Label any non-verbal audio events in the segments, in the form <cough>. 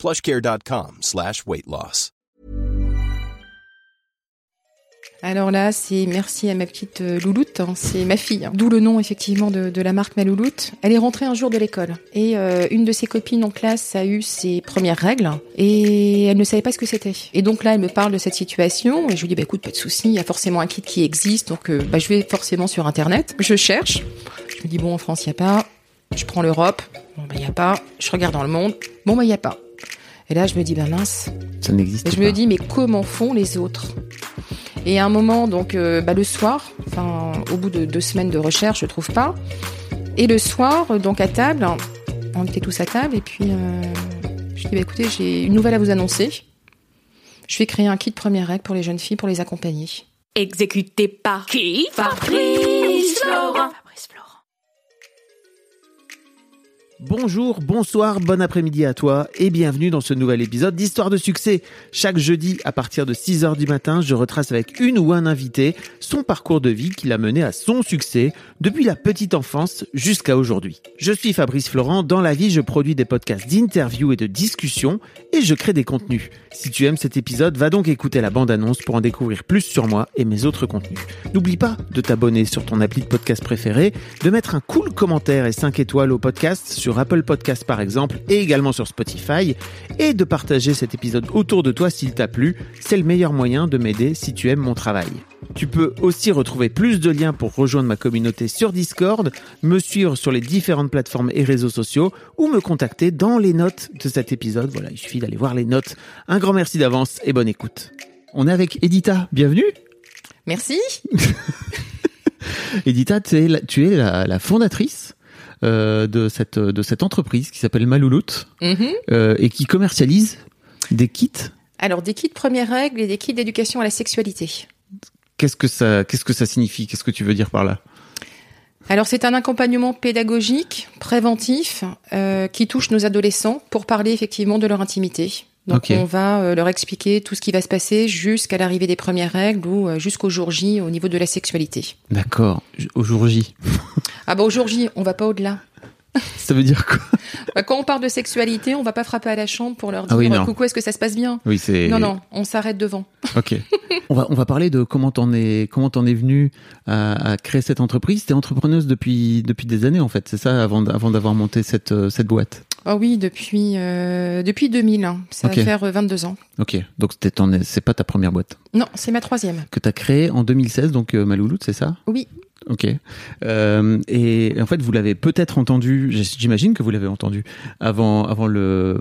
plushcare.com slash. Alors là, c'est merci à ma petite euh, louloute, hein, c'est ma fille, hein. d'où le nom effectivement de, de la marque ma louloute. Elle est rentrée un jour de l'école. Et euh, une de ses copines en classe a eu ses premières règles. Et elle ne savait pas ce que c'était. Et donc là, elle me parle de cette situation. Et je lui dis bah écoute, pas de souci, il y a forcément un kit qui existe, donc euh, bah, je vais forcément sur internet, je cherche, je me dis bon en France il y a pas, je prends l'Europe, bon bah il y a pas, je regarde dans le monde, bon bah il y a pas. Et là, je me dis, bah mince. Ça n'existe Et pas. je me dis, mais comment font les autres? Et à un moment, donc, euh, bah, le soir, enfin, au bout de deux semaines de recherche, je trouve pas. Et le soir, donc à table, on était tous à table, et puis euh, je dis, bah écoutez, j'ai une nouvelle à vous annoncer. Je vais créer un kit première règle pour les jeunes filles pour les accompagner. Exécuté par qui? Fabrice Florent. Bonjour, bonsoir, bon après-midi à toi et bienvenue dans ce nouvel épisode d'Histoire de succès. Chaque jeudi à partir de 6h du matin, je retrace avec une ou un invité son parcours de vie qui l'a mené à son succès depuis la petite enfance jusqu'à aujourd'hui. Je suis Fabrice Florent, dans la vie je produis des podcasts d'interviews et de discussions je crée des contenus. Si tu aimes cet épisode, va donc écouter la bande-annonce pour en découvrir plus sur moi et mes autres contenus. N'oublie pas de t'abonner sur ton appli de podcast préféré, de mettre un cool commentaire et 5 étoiles au podcast sur Apple Podcast par exemple et également sur Spotify et de partager cet épisode autour de toi s'il t'a plu. C'est le meilleur moyen de m'aider si tu aimes mon travail. Tu peux aussi retrouver plus de liens pour rejoindre ma communauté sur Discord, me suivre sur les différentes plateformes et réseaux sociaux ou me contacter dans les notes de cet épisode. Voilà, il suffit d'aller voir les notes. Un grand merci d'avance et bonne écoute. On est avec Edita, bienvenue. Merci. <laughs> Edita, tu es la, tu es la, la fondatrice euh, de, cette, de cette entreprise qui s'appelle Malouloute Mhm. euh, et qui commercialise des kits. Alors, des kits première règle et des kits d'éducation à la sexualité. Qu'est-ce que ça, qu'est-ce que ça signifie? Qu'est-ce que tu veux dire par là? Alors c'est un accompagnement pédagogique, préventif, euh, qui touche nos adolescents pour parler effectivement de leur intimité. Donc on va euh, leur expliquer tout ce qui va se passer jusqu'à l'arrivée des premières règles ou euh, jusqu'au jour J au niveau de la sexualité. D'accord. Au jour J. Ah bah au jour J, on va pas au-delà. <laughs> Ça veut dire quoi Bah, quand on parle de sexualité, on va pas frapper à la chambre pour leur Ah dire oui, non. coucou, est-ce que ça se passe bien? Oui, c'est. Non non, on s'arrête devant. Ok. <laughs> on va on va parler de comment t'en es comment t'en es venu à, à créer cette entreprise. T'es entrepreneuse depuis depuis des années en fait, c'est ça avant avant d'avoir monté cette euh, cette boîte? Ah oui, depuis euh, depuis 2000, hein. ça Ok. va faire euh, 22 ans. Ok. Donc c'est pas ta première boîte? Non, c'est ma troisième. que t'as créée en 2016 donc euh, Malouloute, c'est ça? Oui. Ok. Euh, et en fait, vous l'avez peut-être entendu. J'imagine que vous l'avez entendu avant, avant le,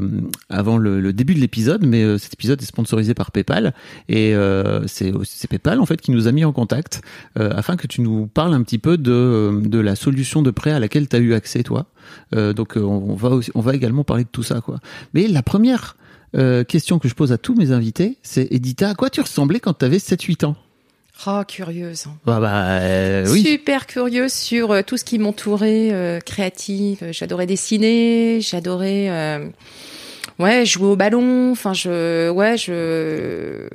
avant le, début de l'épisode. Mais euh, cet épisode est sponsorisé par PayPal et euh, c'est PayPal en fait qui nous a mis en contact euh, afin que tu nous parles un petit peu de, de la solution de prêt à laquelle tu as eu accès toi. Euh, donc euh, on va aussi, on va également parler de tout ça quoi. Mais la première euh, question que je pose à tous mes invités, c'est Edita, à quoi tu ressemblais quand tu avais 7-8 ans? Oh, curieuse. hein. Bah, bah euh, oui. Super curieuse sur euh, tout ce qui m'entourait, euh, créative. J'adorais dessiner, j'adorais, euh, ouais, jouer au ballon. Enfin, je, ouais, je,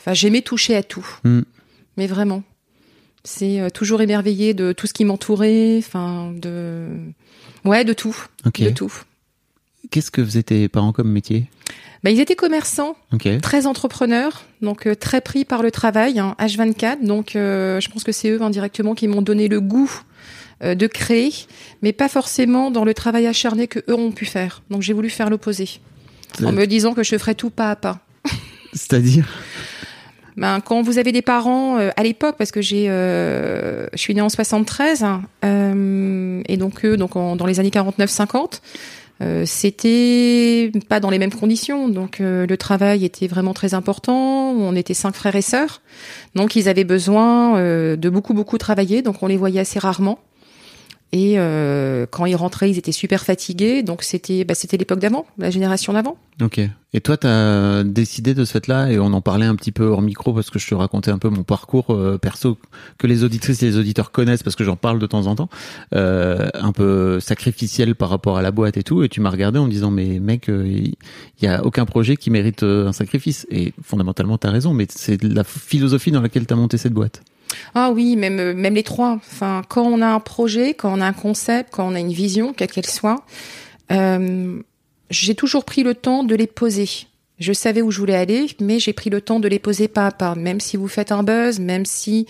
enfin, j'aimais toucher à tout. Hmm. Mais vraiment, c'est euh, toujours émerveillé de tout ce qui m'entourait. Enfin, de, ouais, de tout, de tout. Qu'est-ce que faisaient tes parents comme métier? Bah, ils étaient commerçants. Très entrepreneurs, donc euh, très pris par le travail, hein, H24. Donc, euh, je pense que c'est eux indirectement qui m'ont donné le goût euh, de créer, mais pas forcément dans le travail acharné que eux ont pu faire. Donc, j'ai voulu faire l'opposé, en me disant que je ferais tout pas à pas. <laughs> C'est-à-dire? Ben, quand vous avez des parents euh, à l'époque, parce que j'ai, euh, je suis née en 73, hein, euh, et donc eux, donc en- dans les années 49-50, euh, c'était pas dans les mêmes conditions. Donc euh, le travail était vraiment très important. On était cinq frères et sœurs, donc ils avaient besoin euh, de beaucoup beaucoup travailler. Donc on les voyait assez rarement. Et euh, quand ils rentraient, ils étaient super fatigués. Donc c'était bah, c'était l'époque d'avant, la génération d'avant. Ok. Et toi, tu as décidé de ce fait-là, et on en parlait un petit peu hors micro parce que je te racontais un peu mon parcours euh, perso que les auditrices et les auditeurs connaissent parce que j'en parle de temps en temps, euh, un peu sacrificiel par rapport à la boîte et tout. Et tu m'as regardé en me disant, mais mec, euh, il y a aucun projet qui mérite euh, un sacrifice. Et fondamentalement, tu as raison, mais c'est la philosophie dans laquelle tu as monté cette boîte. Ah oui, même euh, même les trois. Enfin, quand on a un projet, quand on a un concept, quand on a une vision, quelle qu'elle soit, euh, j'ai toujours pris le temps de les poser. Je savais où je voulais aller, mais j'ai pris le temps de les poser pas à pas. Même si vous faites un buzz, même si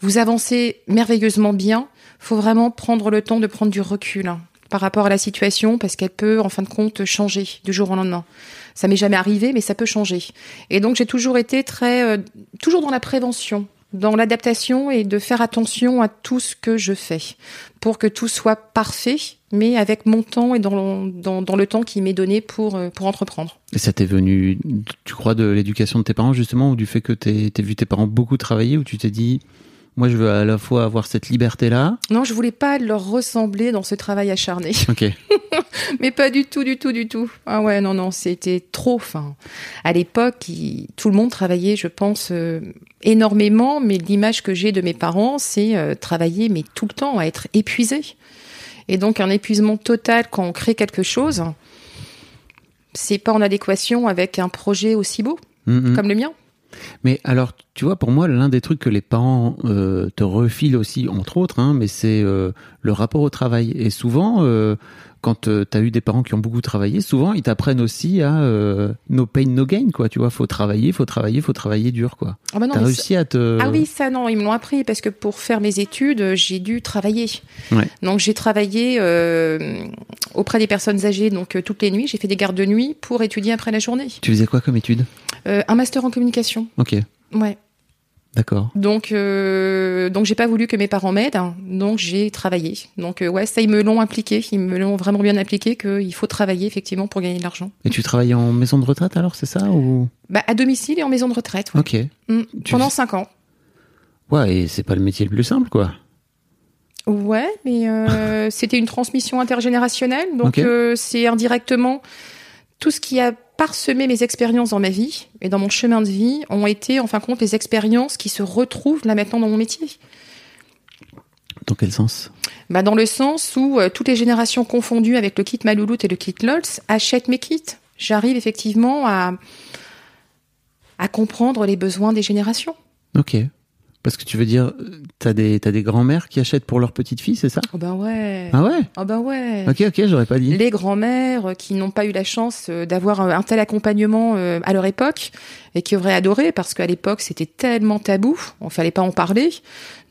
vous avancez merveilleusement bien, faut vraiment prendre le temps de prendre du recul hein, par rapport à la situation, parce qu'elle peut, en fin de compte, changer du jour au lendemain. Ça m'est jamais arrivé, mais ça peut changer. Et donc j'ai toujours été très, euh, toujours dans la prévention dans l'adaptation et de faire attention à tout ce que je fais pour que tout soit parfait, mais avec mon temps et dans, dans, le temps qui m'est donné pour, euh, pour entreprendre. Et ça t'est venu, tu crois, de l'éducation de tes parents justement, ou du fait que t'aies vu tes parents beaucoup travailler, ou tu t'es dit, moi je veux à la fois avoir cette liberté-là Non, je voulais pas leur ressembler dans ce travail acharné. <laughs> Ok. mais pas du tout, du tout, du tout. Ah ouais, non, non, c'était trop. Enfin, à l'époque, tout le monde travaillait, je pense, euh, énormément. Mais l'image que j'ai de mes parents, c'est euh, travailler, mais tout le temps, à être épuisé. Et donc un épuisement total quand on crée quelque chose, c'est pas en adéquation avec un projet aussi beau Mhm. comme le mien. Mais alors, tu vois, pour moi, l'un des trucs que les parents euh, te refilent aussi, entre autres, hein, mais c'est euh, le rapport au travail. Et souvent, euh, quand tu as eu des parents qui ont beaucoup travaillé, souvent ils t'apprennent aussi à no pain, no gain, quoi. Tu vois, faut travailler, faut travailler, faut travailler dur, quoi. Ah bah non, T'as réussi à te. Ah oui, ça non, ils me l'ont appris parce que pour faire mes études, j'ai dû travailler. Ouais. Donc j'ai travaillé auprès des personnes âgées donc toutes les nuits. J'ai fait des gardes de nuit pour étudier après la journée. Tu faisais quoi comme étude? Euh, un master en communication. Ok, Ouais. d'accord. Donc euh, donc j'ai pas voulu que mes parents m'aident, hein. donc j'ai travaillé. Donc euh, ouais, ça ils me l'ont impliqué, ils me l'ont vraiment bien appliqué qu'il faut travailler effectivement pour gagner de l'argent. Et tu travaillais en maison de retraite alors, c'est ça ou? Bah à domicile et en maison de retraite. Ouais. Ok. Mm. Pendant fais- cinq ans. Ouais, et c'est pas le métier le plus simple, quoi. Ouais, mais euh, <laughs> c'était une transmission intergénérationnelle, donc c'est indirectement tout ce qui a parsemé mes expériences dans ma vie et dans mon chemin de vie ont été, en fin de compte, les expériences qui se retrouvent là maintenant dans mon métier. Dans quel sens? Bah, dans le sens où euh, toutes les générations confondues avec le kit Malouloute et le kit Lolz achètent mes kits. J'arrive effectivement à à comprendre les besoins des générations. Ok. Parce que tu veux dire, euh, t'as des, t'as des grands-mères qui achètent pour leur petite fille, c'est ça? Oh ben ouais. Ah ouais? Oh ben ouais. Ok, ok, j'aurais pas dit. les grands-mères qui n'ont pas eu la chance euh, d'avoir un tel accompagnement euh, à leur époque et qui auraient adoré parce qu'à l'époque c'était tellement tabou, on fallait pas en parler.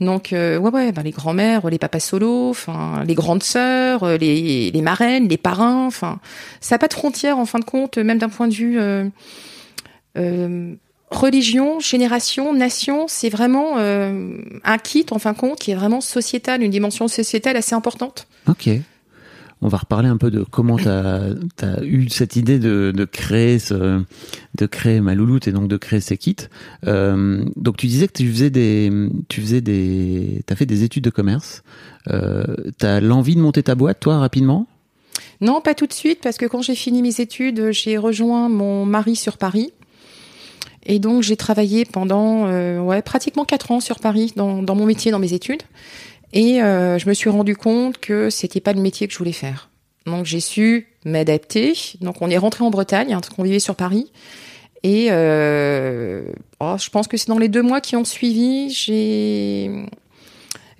Donc euh, ouais ouais, ben, les grands-mères, les papas solos, enfin les grandes sœurs, euh, les, les marraines, les parrains, enfin ça n'a pas de frontières en fin de compte, même d'un point de vue euh, euh, religion, génération, nation, c'est vraiment euh, un kit en fin de compte qui est vraiment sociétal, une dimension sociétale assez importante. Ok. On va reparler un peu de comment t'as as eu cette idée de, de créer ce, de créer ma louloute et donc de créer ces kits. Euh, donc tu disais que tu faisais des, tu faisais des, t'as fait des études de commerce. Euh, t'as l'envie de monter ta boîte, toi, rapidement? Non, pas tout de suite, parce que quand j'ai fini mes études, j'ai rejoint mon mari sur Paris. Et donc, j'ai travaillé pendant euh, ouais, pratiquement quatre ans sur Paris, dans, mon métier, dans mes études. Et euh, je me suis rendu compte que c'était pas le métier que je voulais faire. Donc, j'ai su m'adapter. Donc, on est rentré en Bretagne, hein, qu'on vivait sur Paris. Et euh, oh, je pense que c'est dans les deux mois qui ont suivi, j'ai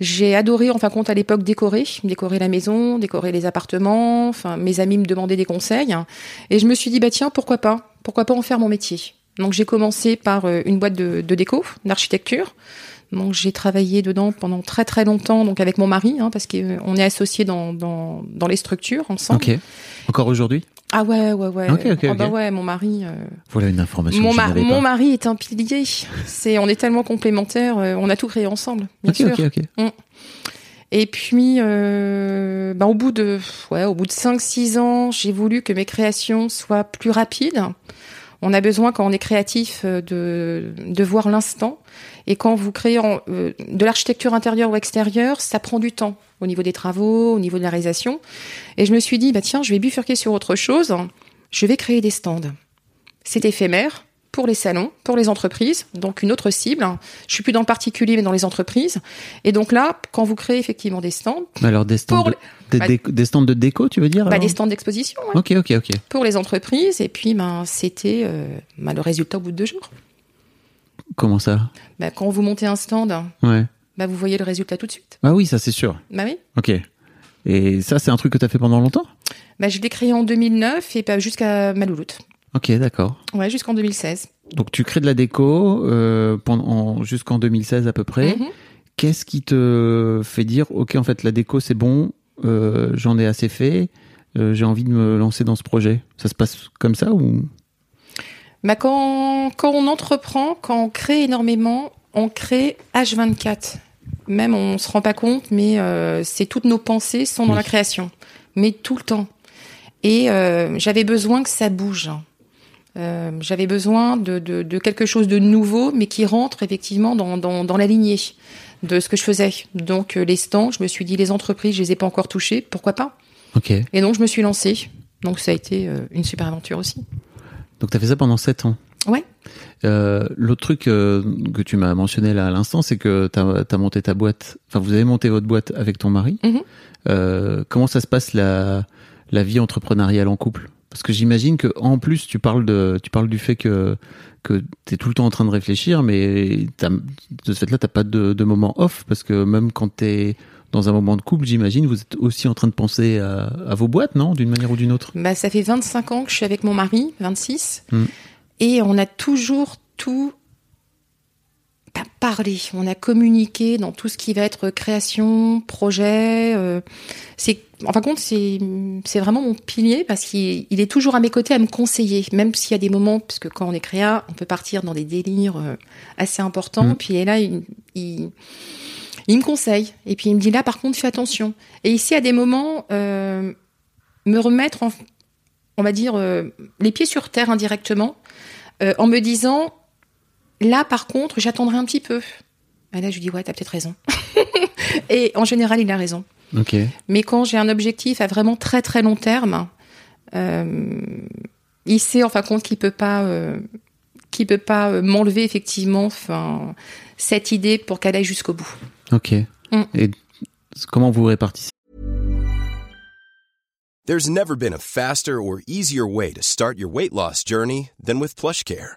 j'ai adoré, en fin de compte, à l'époque, décorer, décorer la maison, décorer les appartements. Enfin, mes amis me demandaient des conseils, et je me suis dit bah tiens, pourquoi pas, pourquoi pas en faire mon métier? Donc j'ai commencé par euh, une boîte de, de déco, d'architecture. Donc j'ai travaillé dedans pendant très très longtemps, donc avec mon mari, hein, parce qu'on est associés dans, dans dans les structures ensemble. Ok. Encore aujourd'hui? Ah ouais ouais ouais. Ok, ok, Ah bah ouais, mon mari. euh, Voilà une information mon, que je ma- n'avais mon pas. mari est un pilier. C'est, on est tellement complémentaires. euh, on a tout créé ensemble, bien Ok, sûr. ok, ok. Et puis, euh, ben, au bout de, ouais, au bout de 5-6 ans, j'ai voulu que mes créations soient plus rapides. On a besoin, quand on est créatif, euh, de, de voir l'instant. Et quand vous créez euh, de l'architecture intérieure ou extérieure, ça prend du temps. au niveau des travaux, au niveau de la réalisation. Et je me suis dit, bah tiens, je vais bifurquer sur autre chose. Je vais créer des stands. C'est éphémère pour les salons, pour les entreprises, donc une autre cible. Je suis plus dans le particulier, mais dans les entreprises. Et donc là, quand vous créez effectivement des stands, Alors des stands, Pour de, des, Bah, des stands de déco, tu veux dire bah, des stands d'exposition ouais, Ok, ok, ok. pour les entreprises. Et puis, ben, c'était euh, ben, le résultat au bout de deux jours. Comment ça? Bah, quand vous montez un stand, Ouais. vous voyez le résultat tout de suite. Ah oui, ça c'est sûr. Bah oui. Ok. Et ça, c'est un truc que tu as fait pendant longtemps? Bah, je l'ai créé en 2009 et bah, jusqu'à Malouloute. Ok, d'accord. Ouais, jusqu'en 2016. Donc tu crées de la déco euh, pendant jusqu'en 2016 à peu près. Mhm. Qu'est-ce qui te fait dire ok en fait la déco c'est bon, euh, j'en ai assez fait, euh, j'ai envie de me lancer dans ce projet? Ça se passe comme ça ou? Bah, quand, quand on entreprend, quand on crée énormément, on crée H24. Même on se rend pas compte, mais c'est toutes nos pensées sont dans Oui. la création, mais tout le temps. Et j'avais besoin que ça bouge. Euh, j'avais besoin de, de, de quelque chose de nouveau, mais qui rentre effectivement dans, dans, dans la lignée de ce que je faisais. Donc euh, les stands, je me suis dit les entreprises, je les ai pas encore touchées, pourquoi pas? Ok. Et donc je me suis lancée. Donc ça a été euh, une super aventure aussi. Donc tu as fait ça pendant 7 ans? Ouais. Euh, L'autre truc euh, que tu m'as mentionné là à l'instant, c'est que tu as, monté ta boîte, enfin vous avez monté votre boîte avec ton mari. Mhm. Euh, comment ça se passe la, la vie entrepreneuriale en couple? Parce que j'imagine que en plus tu parles de tu parles du fait que que tu es tout le temps en train de réfléchir, mais de ce fait-là, t'as pas de, de moment off parce que même quand tu es dans un moment de couple, j'imagine, vous êtes aussi en train de penser à, à vos boîtes, non? D'une manière ou d'une autre? Bah, ça fait 25 ans que je suis avec mon mari, 26. Mm. Et on a toujours tout pas parlé. On a communiqué dans tout ce qui va être création, projet. euh, c'est, en fin de compte, c'est, vraiment mon pilier parce qu'il il est toujours à mes côtés à me conseiller, même s'il y a des moments, parce que quand on est créa, on peut partir dans des délires euh, assez importants. Mm. Puis et là, il, il, il me conseille. Et puis il me dit là, par contre, fais attention. Et ici, à des moments, euh, me remettre en, on va dire, euh, les pieds sur terre indirectement, euh, en me disant, là, par contre, j'attendrai un petit peu. Et là, je lui dis, ouais, t'as peut-être raison. <laughs> et en général, il a raison. Ok. Mais quand j'ai un objectif à vraiment très très long terme, euh, il sait en fin de compte qu'il peut pas, euh, qu'il peut pas euh, m'enlever effectivement, enfin, cette idée pour qu'elle aille jusqu'au bout. Ok. Mm. Et comment vous répartissez? There's never been a faster or easier way to start your weight loss journey than with PlushCare.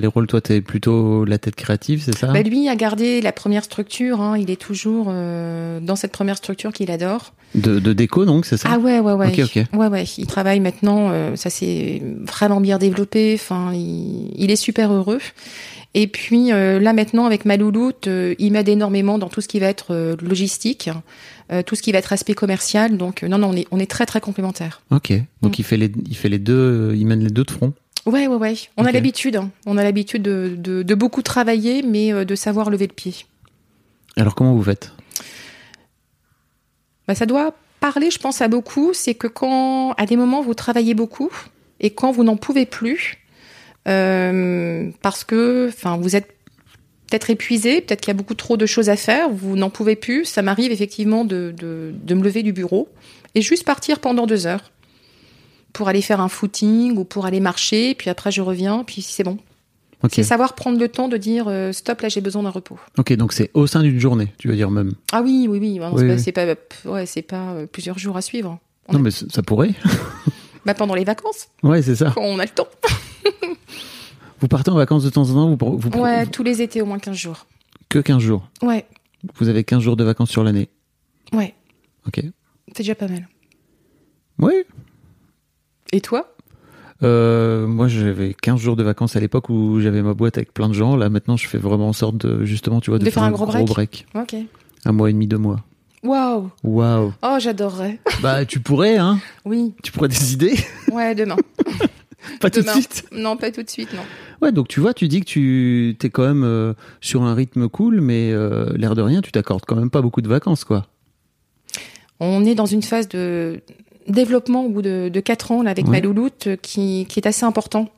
Les rôles Toi, t'es plutôt la tête créative, c'est ça? Bah, lui a gardé la première structure. hein, il est toujours euh, dans cette première structure qu'il adore. de, de déco, donc, c'est ça? Ah ouais, ouais, ouais. Ok, ok. Ouais, ouais. Il travaille maintenant. euh, ça s'est vraiment bien développé. Enfin, il, il est super heureux. Et puis euh, là maintenant avec Malouloute, euh, il m'aide énormément dans tout ce qui va être euh, logistique, tout ce qui va être aspect commercial. Donc non, non, on est, on est très très complémentaires. Ok. Donc Mm. il fait les, il fait les deux, il mène les deux de front? Ouais, ouais, ouais. On a l'habitude. hein. On a l'habitude de, de, de beaucoup travailler, mais euh, de savoir lever le pied. Alors comment vous faites? Bah, ça doit parler, je pense, à beaucoup. C'est que quand, à des moments, vous travaillez beaucoup et quand vous n'en pouvez plus, euh, parce que, vous êtes peut-être épuisé, peut-être qu'il y a beaucoup trop de choses à faire, vous n'en pouvez plus. Ça m'arrive effectivement de, de, de me lever du bureau et juste partir pendant deux heures pour aller faire un footing ou pour aller marcher. Puis après, je reviens, puis c'est bon. C'est savoir prendre le temps de dire euh, stop, là, j'ai besoin d'un repos. Ok, donc c'est au sein d'une journée, tu veux dire même. Ah oui, oui, oui. Oui. c'est pas, pas, ouais, c'est pas euh, plusieurs jours à suivre. On Non, a- mais ça pourrait. <laughs> Bah, pendant les vacances, Ouais, c'est ça. quand on a le temps. <laughs> Vous partez en vacances de temps en temps, vous, vous, vous- Ouais, tous les étés, au moins 15 jours. que 15 jours. Ouais, Vous avez 15 jours de vacances sur l'année. ouais, Ok. c'est déjà pas mal. Oui. Et toi? Euh, moi, j'avais 15 jours de vacances à l'époque où j'avais ma boîte avec plein de gens. Là, maintenant, je fais vraiment en sorte de, justement, tu vois, de, De faire un gros break. Un mois et demi, deux mois. Waouh Waouh. Oh, j'adorerais. <laughs> Bah, tu pourrais, hein Oui. Tu pourrais décider Ouais, demain. <laughs> Pas tout de suite. Non, pas tout de suite, non. Ouais, donc tu vois, tu dis que tu t'es quand même euh, sur un rythme cool, mais euh, l'air de rien, tu t'accordes quand même pas beaucoup de vacances, quoi. On est dans une phase de développement au bout de, de 4 ans là, avec Ouais. ma louloute euh, qui, qui est assez important.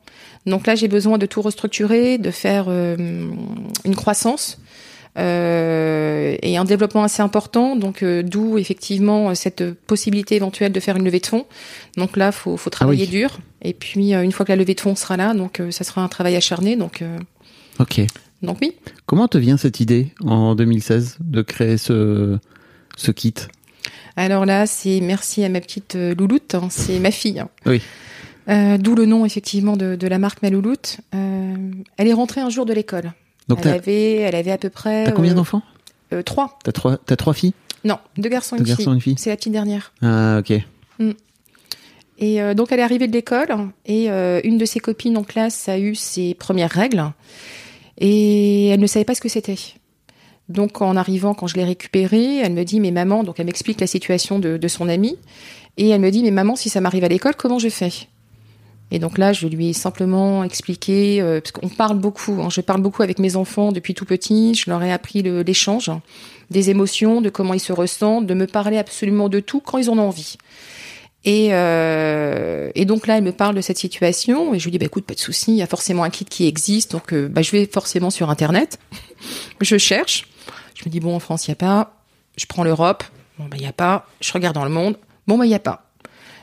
Donc là, j'ai besoin de tout restructurer, de faire euh, une croissance euh, et un développement assez important. Donc euh, d'où effectivement cette possibilité éventuelle de faire une levée de fonds. Donc là, faut, faut travailler oui. dur. Et puis une fois que la levée de fonds sera là, donc ça sera un travail acharné. Donc Ok. donc oui. Comment te vient cette idée en 2016 de créer ce ce kit? Alors là, c'est merci à ma petite euh, louloute, hein, c'est ma fille. Oui. Euh, D'où le nom effectivement de, de la marque ma louloute. Euh, elle est rentrée un jour de l'école. Donc Elle avait, elle avait à peu près. t'as combien d'enfants? Trois. T'as trois t'as trois filles? Non, deux garçons et Deux une garçons et fille. une fille. C'est la petite dernière. Ah ok. Et euh, donc elle est arrivée de l'école et euh, une de ses copines en classe a eu ses premières règles et elle ne savait pas ce que c'était. Donc en arrivant, quand je l'ai récupérée, elle me dit mais maman, donc elle m'explique la situation de, de son amie et elle me dit mais maman si ça m'arrive à l'école comment je fais? Et donc là je lui ai simplement expliqué euh, parce qu'on parle beaucoup, hein, je parle beaucoup avec mes enfants depuis tout petit, je leur ai appris l'échange des émotions, de comment ils se ressentent, de me parler absolument de tout quand ils en ont envie. Et, euh, donc là, elle me parle de cette situation et je lui dis bah écoute, pas de souci, il y a forcément un kit qui existe, donc euh, bah, je vais forcément sur internet, <laughs> je cherche, je me dis bon en France il y a pas, je prends l'Europe, bon bah il y a pas, je regarde dans le monde, bon bah il y a pas.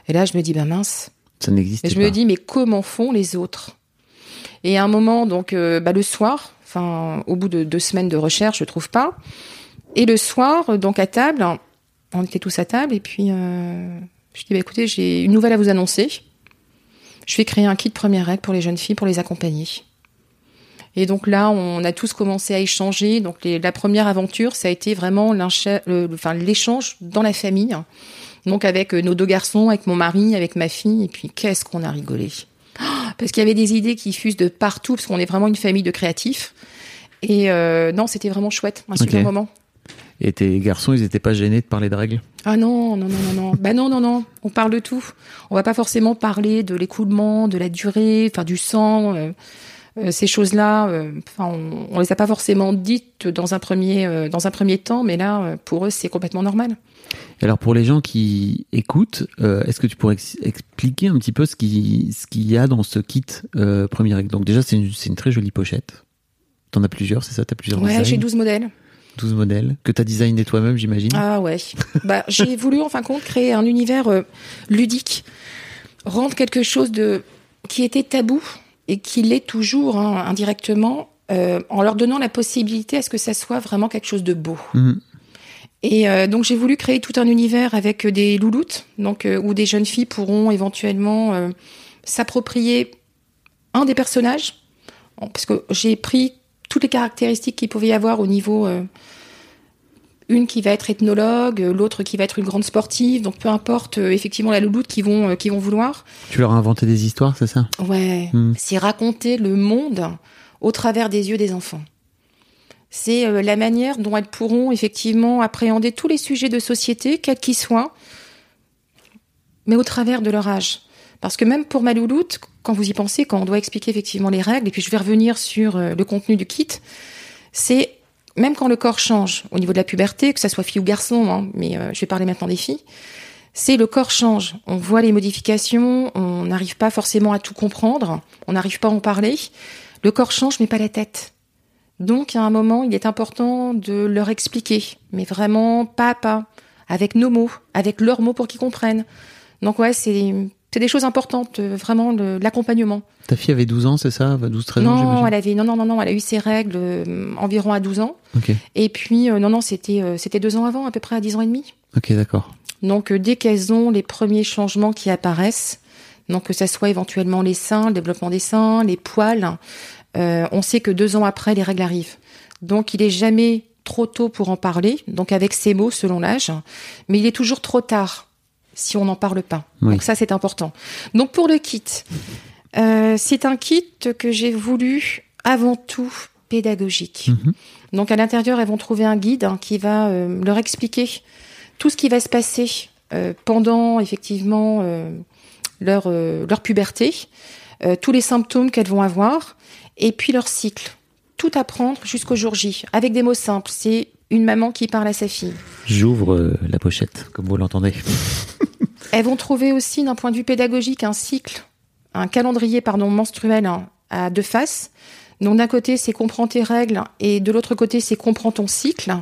Et là je me dis bah mince, Ça n'existe et pas. je me dis mais comment font les autres? Et à un moment donc euh, bah, le soir, enfin au bout de deux semaines de recherche, je trouve pas. Et le soir donc à table, on était tous à table et puis euh, je dis bah écoutez j'ai une nouvelle à vous annoncer. Je vais créer un kit première règle pour les jeunes filles pour les accompagner. Et donc là, on a tous commencé à échanger. Donc les- la première aventure, ça a été vraiment enfin, l'échange dans la famille. Donc avec euh, nos deux garçons, avec mon mari, avec ma fille. Et puis qu'est-ce qu'on a rigolé. Oh, Parce qu'il y avait des idées qui fusent de partout, parce qu'on est vraiment une famille de créatifs. Et euh, non, c'était vraiment chouette, un super moment. Et tes garçons, ils étaient pas gênés de parler de règles? Ah non, non, non, non, non. bah non, non, non. On parle de tout. On va pas forcément parler de l'écoulement, de la durée, enfin du sang, euh, ces choses-là. euh, on, on les a pas forcément dites dans un premier, euh, dans un premier temps, mais là, euh, pour eux, c'est complètement normal. Alors pour les gens qui écoutent, euh, est-ce que tu pourrais ex- expliquer un petit peu ce qui ce qu'il y a dans ce kit euh, première règle? Donc déjà c'est une, une très jolie pochette. T'en as plusieurs, c'est ça? T'as plusieurs Ouais, j'ai 12 modèles. 12 modèles que t'as designé toi-même, j'imagine. Ah ouais. bah, j'ai <laughs> voulu en fin de compte créer un univers euh, ludique, rendre quelque chose de qui était tabou et qui l'est toujours hein, indirectement, euh, en leur donnant la possibilité à ce que ça soit vraiment quelque chose de beau. Mhm. Et euh, donc j'ai voulu créer tout un univers avec euh, des louloutes, donc euh, où des jeunes filles pourront éventuellement s'approprier un des personnages, parce que j'ai pris toutes les caractéristiques qu'il pouvait y avoir au niveau une qui va être ethnologue, l'autre qui va être une grande sportive, donc peu importe euh, effectivement la louloute qu'ils vont euh, qu'ils vont vouloir. Tu leur as inventé des histoires, c'est ça? Ouais, Hmm. c'est raconter le monde au travers des yeux des enfants. C'est euh, la manière dont elles pourront effectivement appréhender tous les sujets de société, quels qu'ils soient, mais au travers de leur âge. Parce que même pour ma louloute, quand vous y pensez, quand on doit expliquer effectivement les règles, et puis je vais revenir sur le contenu du kit, c'est même quand le corps change au niveau de la puberté, que ça soit fille ou garçon, hein, mais euh, je vais parler maintenant des filles, c'est le corps change. On voit les modifications, on n'arrive pas forcément à tout comprendre, on n'arrive pas à en parler. Le corps change, mais pas la tête. Donc, à un moment, il est important de leur expliquer, mais vraiment pas à pas, avec nos mots, avec leurs mots pour qu'ils comprennent. Donc, ouais, c'est c'est des choses importantes, euh, vraiment l'accompagnement. Ta fille avait 12 ans, c'est ça? 12-13 ans, Non, j'imagine elle avait non non non non, elle a eu ses règles euh, environ à 12 ans. Ok, Et puis euh, non non, c'était euh, c'était deux ans avant, à peu près à 10 ans et demi. ok, d'accord. Donc dès qu'elles ont les premiers changements qui apparaissent, donc que ça soit éventuellement les seins, le développement des seins, les poils, on sait que deux ans après les règles arrivent. Donc il est jamais trop tôt pour en parler, donc avec ces mots selon l'âge, mais il est toujours trop tard si on n'en parle pas. Oui. Donc ça c'est important. Donc pour le kit, euh, c'est un kit que j'ai voulu avant tout pédagogique. Mhm. Donc à l'intérieur, elles vont trouver un guide hein, qui va euh, leur expliquer tout ce qui va se passer euh, pendant effectivement leur, leur puberté, tous les symptômes qu'elles vont avoir, et puis leur cycle. Tout apprendre jusqu'au jour J, avec des mots simples. C'est une maman qui parle à sa fille. J'ouvre euh, la pochette, comme vous l'entendez. <laughs> Elles vont trouver aussi, d'un point de vue pédagogique, un cycle, un calendrier pardon menstruel hein, à deux faces. Donc d'un côté, c'est comprends tes règles, et de l'autre côté, c'est comprends ton cycle.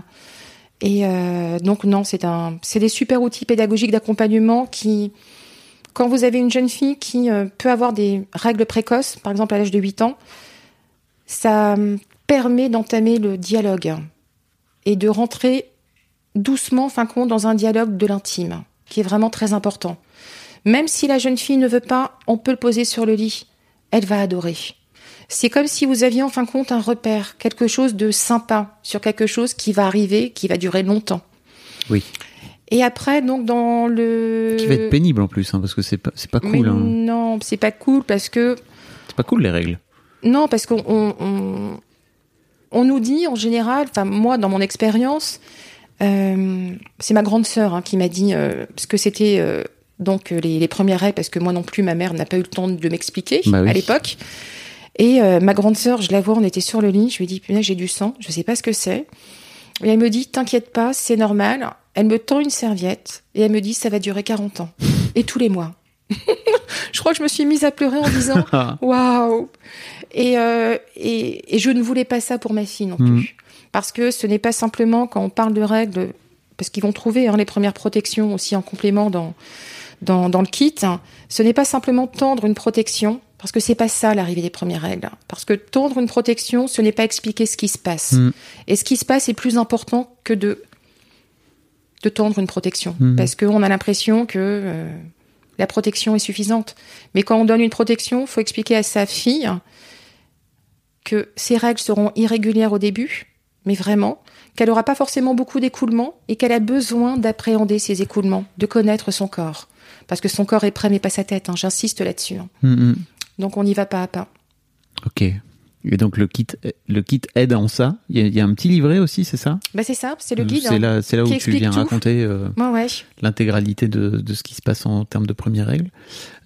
Et euh, donc non, c'est un, c'est des super outils pédagogiques d'accompagnement qui, quand vous avez une jeune fille qui euh, peut avoir des règles précoces, par exemple à l'âge de 8 ans, ça euh, permet d'entamer le dialogue et de rentrer doucement, fin compte, dans un dialogue de l'intime, qui est vraiment très important. Même si la jeune fille ne veut pas, on peut le poser sur le lit. Elle va adorer. C'est comme si vous aviez en fin de compte un repère, quelque chose de sympa sur quelque chose qui va arriver, qui va durer longtemps. Oui. Et après, donc dans le Qui va être pénible en plus, hein, parce que c'est pas, c'est pas cool. Hein. Non, c'est pas cool parce que C'est pas cool les règles. non, parce qu'on on, on, on nous dit en général, enfin moi dans mon expérience, euh, c'est ma grande sœur hein, qui m'a dit euh, parce que c'était euh, donc les, les premières règles parce que moi non plus ma mère n'a pas eu le temps de m'expliquer Bah oui. à l'époque. Et ma grande sœur, je la vois, on était sur le lit, je lui dis punaise j'ai du sang, je sais pas ce que c'est. Et elle me dit t'inquiète pas, c'est normal. Elle me tend une serviette et elle me dit ça va durer 40 ans et tous les mois. <laughs> je crois que je me suis mise à pleurer en disant <laughs> waouh. Et, euh, et, et je ne voulais pas ça pour ma fille non plus. Mhm. Parce que ce n'est pas simplement quand on parle de règles, parce qu'ils vont trouver hein, les premières protections aussi en complément dans, dans, dans le kit, hein. ce n'est pas simplement tendre une protection, parce que c'est pas ça l'arrivée des premières règles. Parce que tendre une protection, ce n'est pas expliquer ce qui se passe. Mhm. Et ce qui se passe est plus important que de, de tendre une protection. Mhm. Parce qu'on a l'impression que euh, la protection est suffisante. Mais quand on donne une protection, il faut expliquer à sa fille que ses règles seront irrégulières au début, mais vraiment, qu'elle n'aura pas forcément beaucoup d'écoulements et qu'elle a besoin d'appréhender ces écoulements, de connaître son corps. Parce que son corps est prêt, mais pas sa tête, hein, j'insiste là-dessus. hein. Mm, mm. Donc on y va pas à pas. Ok. Et donc le kit, le kit aide en ça. Il y, a, il y a un petit livret aussi, c'est ça? Bah c'est ça, c'est le guide. C'est hein. là, c'est là où tu viens tout. raconter euh, Ouais, ouais. l'intégralité de, de ce qui se passe en termes de premières règles.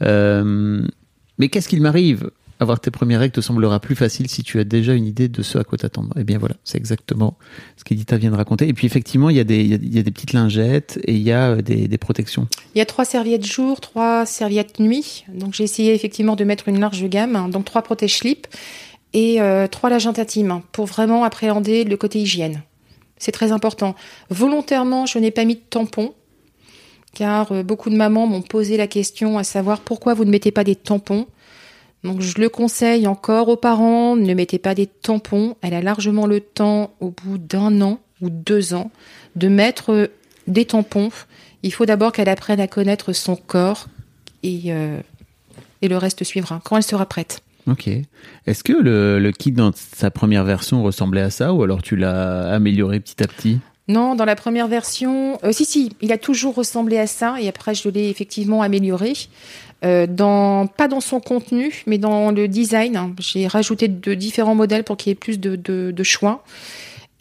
Euh, mais qu'est-ce qu'il m'arrive? Avoir tes premières règles te semblera plus facile si tu as déjà une idée de ce à quoi t'attendre. Eh bien voilà, c'est exactement ce qu'Edita vient de raconter. Et puis effectivement, il y a des, il y a, il y a des petites lingettes et il y a euh, des, des protections. Il y a trois serviettes jour, trois serviettes nuit. Donc j'ai essayé effectivement de mettre une large gamme. Donc trois protège-slip et euh, trois lages intimes pour vraiment appréhender le côté hygiène. C'est très important. Volontairement, je n'ai pas mis de tampons car euh, beaucoup de mamans m'ont posé la question à savoir pourquoi vous ne mettez pas des tampons. Donc je le conseille encore aux parents, ne mettez pas des tampons. Elle a largement le temps, au bout d'un an ou deux ans, de mettre euh, des tampons. Il faut d'abord qu'elle apprenne à connaître son corps et, euh, et le reste suivra quand elle sera prête. Ok. Est-ce que le, kit dans sa première version ressemblait à ça ou alors tu l'as amélioré petit à petit? Non, dans la première version, euh, si si, il a toujours ressemblé à ça et après je l'ai effectivement amélioré. Euh, dans pas dans son contenu, mais dans le design. J'ai rajouté de différents modèles pour qu'il y ait plus de, choix.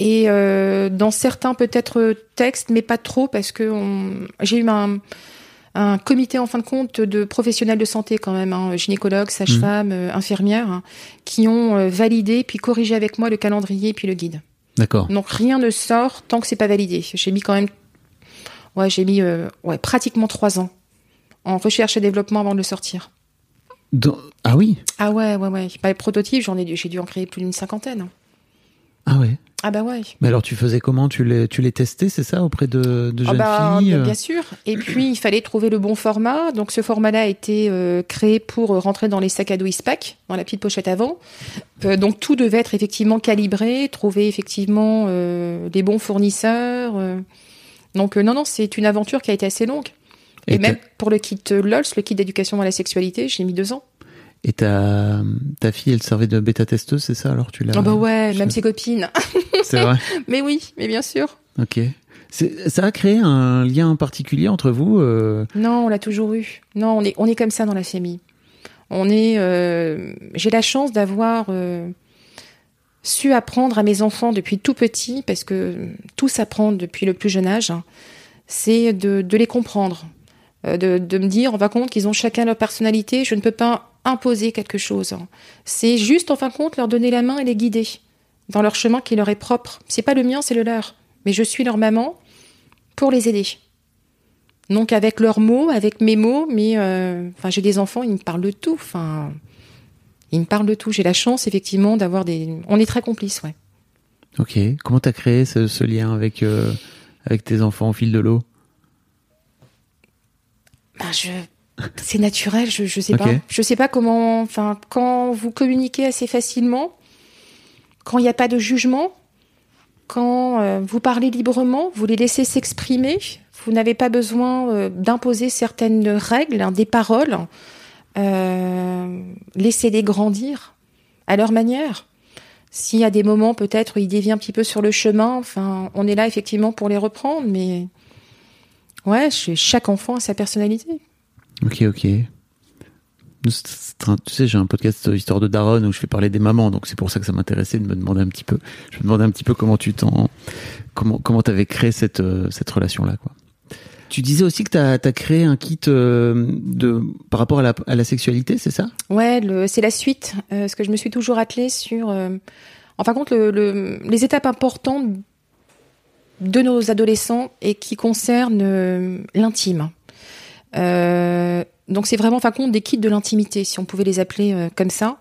Et euh, dans certains peut-être textes, mais pas trop parce que j'ai eu un, un comité en fin de compte de professionnels de santé quand même, hein, gynécologues, sages-femmes, euh, infirmières, hein, qui ont euh, validé puis corrigé avec moi le calendrier puis le guide. D'accord. Donc rien ne sort tant que c'est pas validé. J'ai mis quand même, ouais, j'ai mis euh, ouais pratiquement trois ans en recherche et développement avant de le sortir. Dans- Ah oui? Ah ouais, ouais, ouais. Bah, les prototypes, j'en ai, dû- j'ai dû en créer plus d'une cinquantaine. Ah ouais. Ah bah ouais. Mais alors tu faisais comment? Tu les, tu les testais, c'est ça, auprès de, de Ah jeunes bah, filles bien, euh bien sûr. Et puis il fallait trouver le bon format. Donc ce format-là a été euh, créé pour euh, rentrer dans les sacs à dos Eastpak, dans la petite pochette avant. Euh, donc tout devait être effectivement calibré, trouver effectivement euh, les bons fournisseurs. Donc non, non, c'est une aventure qui a été assez longue. Et, Et même pour le kit LOLS, le kit d'éducation dans la sexualité, j'ai mis deux ans. Et ta, ta fille, elle servait de bêta-testeuse, c'est ça Alors tu l'as. Ah bah ouais, même ses copines. <laughs> C'est vrai. <laughs> mais oui, mais bien sûr. Ok. Ça a créé un lien particulier entre vous euh, Non, on l'a toujours eu. Non, on est, on est comme ça dans la famille. On est. euh, J'ai la chance d'avoir euh, su apprendre à mes enfants depuis tout petit, parce que tout s'apprend depuis le plus jeune âge. hein. c'est de, de les comprendre, de, de me dire en fin de compte qu'ils ont chacun leur personnalité. Je ne peux pas imposer quelque chose. C'est juste en fin de compte leur donner la main et les guider dans leur chemin qui leur est propre. C'est pas le mien, c'est le leur. Mais je suis leur maman pour les aider. Donc avec leurs mots, avec mes mots, mais euh, enfin j'ai des enfants, ils me parlent de tout. Enfin, ils me parlent de tout. J'ai la chance effectivement d'avoir des. On est très complices, ouais. Ok. Comment t'as créé ce, ce lien avec euh, avec tes enfants au fil de l'eau? Bah, je... C'est naturel, je, je sais pas. Je sais pas comment. Enfin, quand vous communiquez assez facilement, quand il n'y a pas de jugement, quand euh, vous parlez librement, vous les laissez s'exprimer, vous n'avez pas besoin euh, d'imposer certaines règles, hein, des paroles. Euh, Laissez-les grandir à leur manière. S'il y a des moments, peut-être, où ils dévient un petit peu sur le chemin, enfin, on est là effectivement pour les reprendre, mais ouais, chaque enfant a sa personnalité. Ok, ok. Tu sais, j'ai un podcast Histoire de Daronne où je fais parler des mamans, donc c'est pour ça que ça m'intéressait de me demander un petit peu. Je me demandais un petit peu comment tu t'en, comment comment t'avais créé cette euh, cette relation là, quoi. Tu disais aussi que t'as as créé un kit euh, de par rapport à la, à la sexualité, c'est ça? Ouais, c'est la suite. Euh, parce que je me suis toujours attelée sur. euh, en fin de compte, le, le- les étapes importantes de nos adolescents et qui concernent l'intime. Euh, donc, c'est vraiment, en fin compte, des kits de l'intimité, si on pouvait les appeler euh, comme ça.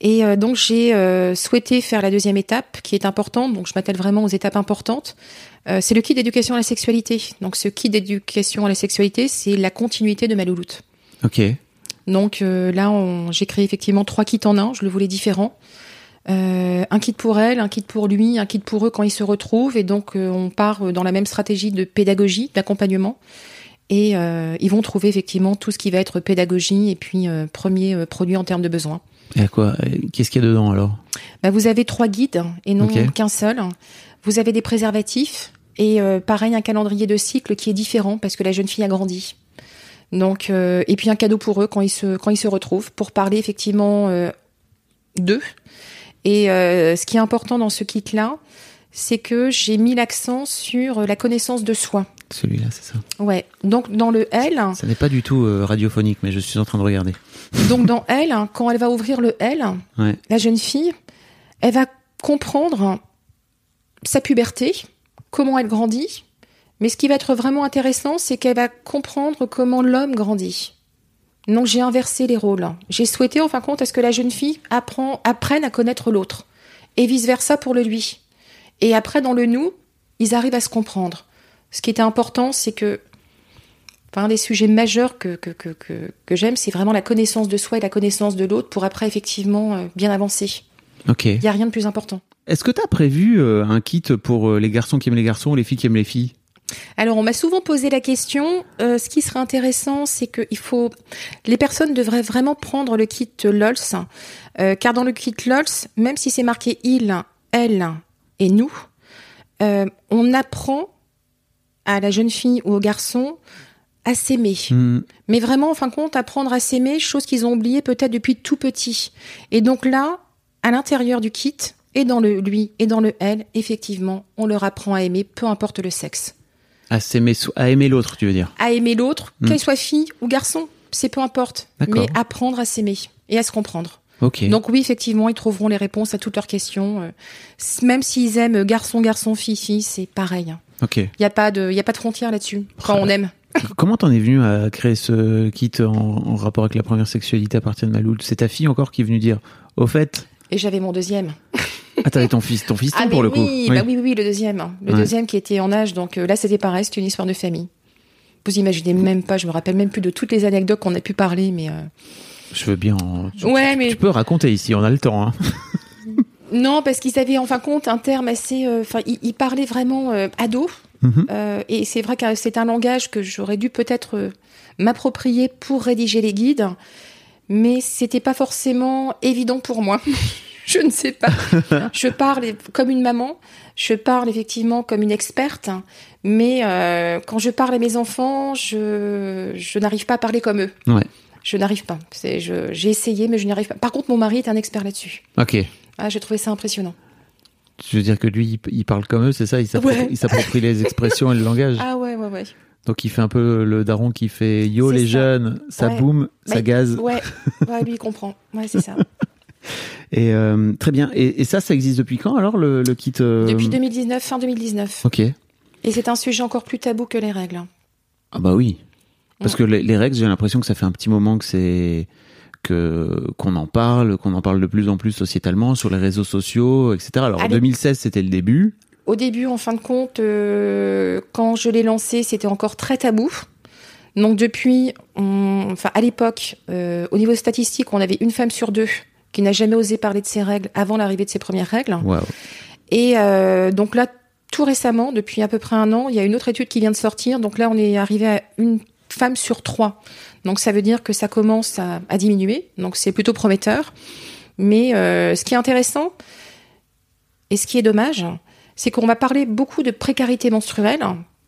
Et euh, donc, j'ai euh, souhaité faire la deuxième étape, qui est importante. Donc, je m'attelle vraiment aux étapes importantes. Euh, c'est le kit d'éducation à la sexualité. Donc, ce kit d'éducation à la sexualité, c'est la continuité de ma louloute. Ok. Donc euh, là, on- j'ai créé effectivement trois kits en un. Je le voulais différent. Un kit pour elle, un kit pour lui, un kit pour eux quand ils se retrouvent. Et donc, on part dans la même stratégie de pédagogie, d'accompagnement. Et euh, ils vont trouver effectivement tout ce qui va être pédagogie et puis euh, premier euh, produit en termes de besoins. Et à quoi Qu'est-ce qu'il y a dedans alors? Bah, vous avez trois guides et non qu'un seul. Vous avez des préservatifs et euh, pareil un calendrier de cycle qui est différent parce que la jeune fille a grandi. Donc euh, et puis un cadeau pour eux quand ils se quand ils se retrouvent pour parler effectivement euh, d'eux. Et euh, ce qui est important dans ce kit là, c'est que j'ai mis l'accent sur la connaissance de soi. Celui-là, c'est ça. Ouais. Donc dans le L, Ça n'est pas du tout euh, radiophonique, mais je suis en train de regarder. donc dans L, quand elle va ouvrir le L, Ouais. la jeune fille, elle va comprendre sa puberté, comment elle grandit, mais ce qui va être vraiment intéressant, c'est qu'elle va comprendre comment l'homme grandit. Donc j'ai inversé les rôles. J'ai souhaité en fin de compte à ce que la jeune fille apprend, apprenne à connaître l'autre, et vice-versa pour le lui. Et après, dans le nous, ils arrivent à se comprendre. Ce qui était important, c'est que Enfin, un des sujets majeurs que, que, que, que, j'aime, c'est vraiment la connaissance de soi et la connaissance de l'autre pour après effectivement euh, bien avancer. Ok. Il n'y a rien de plus important. Est-ce que tu as prévu euh, un kit pour euh, les garçons qui aiment les garçons ou les filles qui aiment les filles? Alors, on m'a souvent posé la question. euh, ce qui serait intéressant, c'est que il faut, les personnes devraient vraiment prendre le kit LOLS, euh, car dans le kit LOLS, même si c'est marqué il, elle et nous, euh, on apprend à la jeune fille ou au garçon à s'aimer. Hmm, Mais vraiment, en fin de compte, apprendre à s'aimer, chose qu'ils ont oublié peut-être depuis tout petit. Et donc là, à l'intérieur du kit, et dans le lui, et dans le elle, effectivement, on leur apprend à aimer, peu importe le sexe. À s'aimer, à aimer l'autre, tu veux dire À aimer l'autre, Mm. qu'elle soit fille ou garçon, c'est peu importe. Mais apprendre à s'aimer et à se comprendre. Ok. Donc oui, effectivement, ils trouveront les réponses à toutes leurs questions. euh, Même s'ils aiment garçon, garçon, fille, fille, c'est pareil. Ok. Il n'y a pas de, il y a pas de frontière là-dessus. Quand on aime. Comment t'en es venu à créer ce kit en, en rapport avec la première sexualité à partir de Maloul? C'est ta fille encore qui est venue dire Au fait, Et j'avais mon deuxième. ah t'avais ton fils, ton fiston Ah, pour le coup. oui, bah oui, oui, oui, le deuxième. Le Ouais. deuxième qui était en âge, donc euh, là c'était pareil, c'était une histoire de famille. Vous imaginez même pas, je me rappelle même plus de toutes les anecdotes qu'on a pu parler, mais euh, Je veux bien. en- Ouais, tu- mais- tu peux raconter ici, on a le temps. Hein. Non, parce qu'ils avaient en fin de compte un terme assez, euh, enfin, ils, ils parlaient vraiment euh, ado, Mhm. Euh, et c'est vrai que c'est un langage que j'aurais dû peut-être euh, m'approprier pour rédiger les guides, mais c'était pas forcément évident pour moi. <laughs> je ne sais pas. <laughs> je parle comme une maman, je parle effectivement comme une experte, mais euh, quand je parle à mes enfants, je, je n'arrive pas à parler comme eux. Ouais. Je n'arrive pas. C'est- je- J'ai essayé, mais je n'y arrive pas. Par contre, mon mari est un expert là-dessus. Ok. Ah, j'ai trouvé ça impressionnant. Je veux dire que lui, il- parle comme eux, c'est ça? Il s'approprie Ouais. les expressions et le langage. <laughs> Ah ouais, ouais, ouais. Donc il fait un peu le daron qui fait yo les ça. jeunes, ça Ouais. boum, ça gaze. Ouais, ouais, <laughs> lui il comprend. Ouais, c'est ça. <laughs> Et euh, très bien. Et, et ça, ça existe depuis quand alors le, le kit euh, Depuis 2019, fin 2019. Ok. Et c'est un sujet encore plus tabou que les règles. Ah bah oui. Parce que les, les règles, j'ai l'impression que ça fait un petit moment que c'est que qu'on en parle, qu'on en parle de plus en plus sociétalement sur les réseaux sociaux, etc. Alors en Allez. 2016, c'était le début. Au début, en fin de compte, euh, quand je l'ai lancé, c'était encore très tabou. Donc depuis, on- enfin à l'époque, euh, au niveau statistique, on avait une femme sur deux qui n'a jamais osé parler de ses règles avant l'arrivée de ses premières règles. Et euh, donc là, tout récemment, depuis à peu près un an, il y a une autre étude qui vient de sortir. Donc là, on est arrivé à une femme sur trois. Donc ça veut dire que ça commence à, à diminuer. Donc c'est plutôt prometteur. Mais euh, ce qui est intéressant et ce qui est dommage, c'est qu'on va parler beaucoup de précarité menstruelle.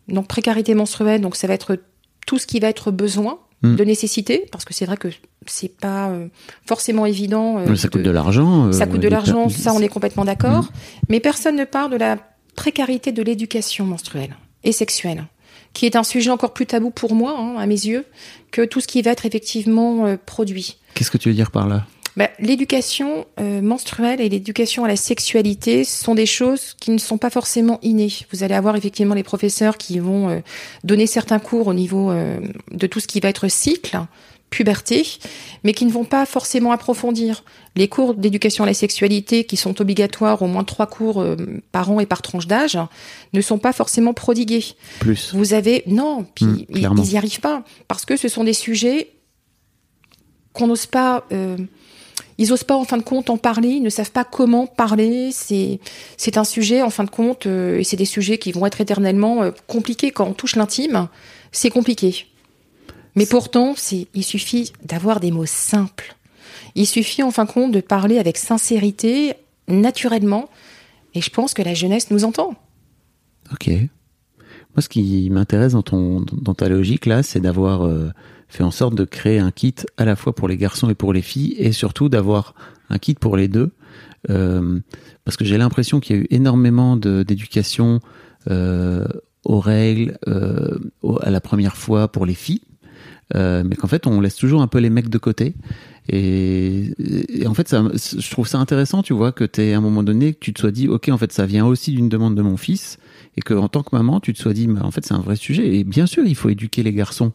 Donc précarité menstruelle, donc ça va être tout ce qui va être besoin Mm. de nécessité, parce que c'est vrai que c'est pas euh, forcément évident. euh, ça coûte de- de l'argent. ça coûte de l'argent, ça on est complètement d'accord. Mais personne ne parle de la précarité de l'éducation menstruelle et sexuelle, qui est un sujet encore plus tabou pour moi, hein, à mes yeux, que tout ce qui va être effectivement euh, produit. Qu'est-ce que tu veux dire par là? Bah, l'éducation euh, menstruelle et l'éducation à la sexualité sont des choses qui ne sont pas forcément innées. Vous allez avoir effectivement les professeurs qui vont euh, donner certains cours au niveau de tout ce qui va être cycle, puberté, mais qui ne vont pas forcément approfondir. Les cours d'éducation à la sexualité, qui sont obligatoires, au moins trois cours euh, par an et par tranche d'âge, ne sont pas forcément prodigués. Plus. Vous avez non, puis Mm, ils, clairement. ils y arrivent pas parce que ce sont des sujets qu'on n'ose pas. euh, ils osent pas en fin de compte en parler, ils ne savent pas comment parler. C'est c'est un sujet en fin de compte euh, et c'est des sujets qui vont être éternellement compliqués quand on touche l'intime. C'est compliqué. Mais pourtant, il suffit d'avoir des mots simples. Il suffit en fin de compte de parler avec sincérité, naturellement. Et je pense que la jeunesse nous entend. Ok. Moi, ce qui m'intéresse dans ta logique là, c'est d'avoir euh, fait en sorte de créer un kit à la fois pour les garçons et pour les filles, et surtout d'avoir un kit pour les deux, Euh, parce que j'ai l'impression qu'il y a eu énormément d'éducation euh, aux règles à la première fois pour les filles, euh, mais qu'en fait on laisse toujours un peu les mecs de côté. Et, en fait, je trouve ça intéressant, tu vois, que tu à un moment donné, que tu te sois dit, ok, en fait, ça vient aussi d'une demande de mon fils, et que en tant que maman, tu te sois dit, en fait, c'est un vrai sujet. Et bien sûr, il faut éduquer les garçons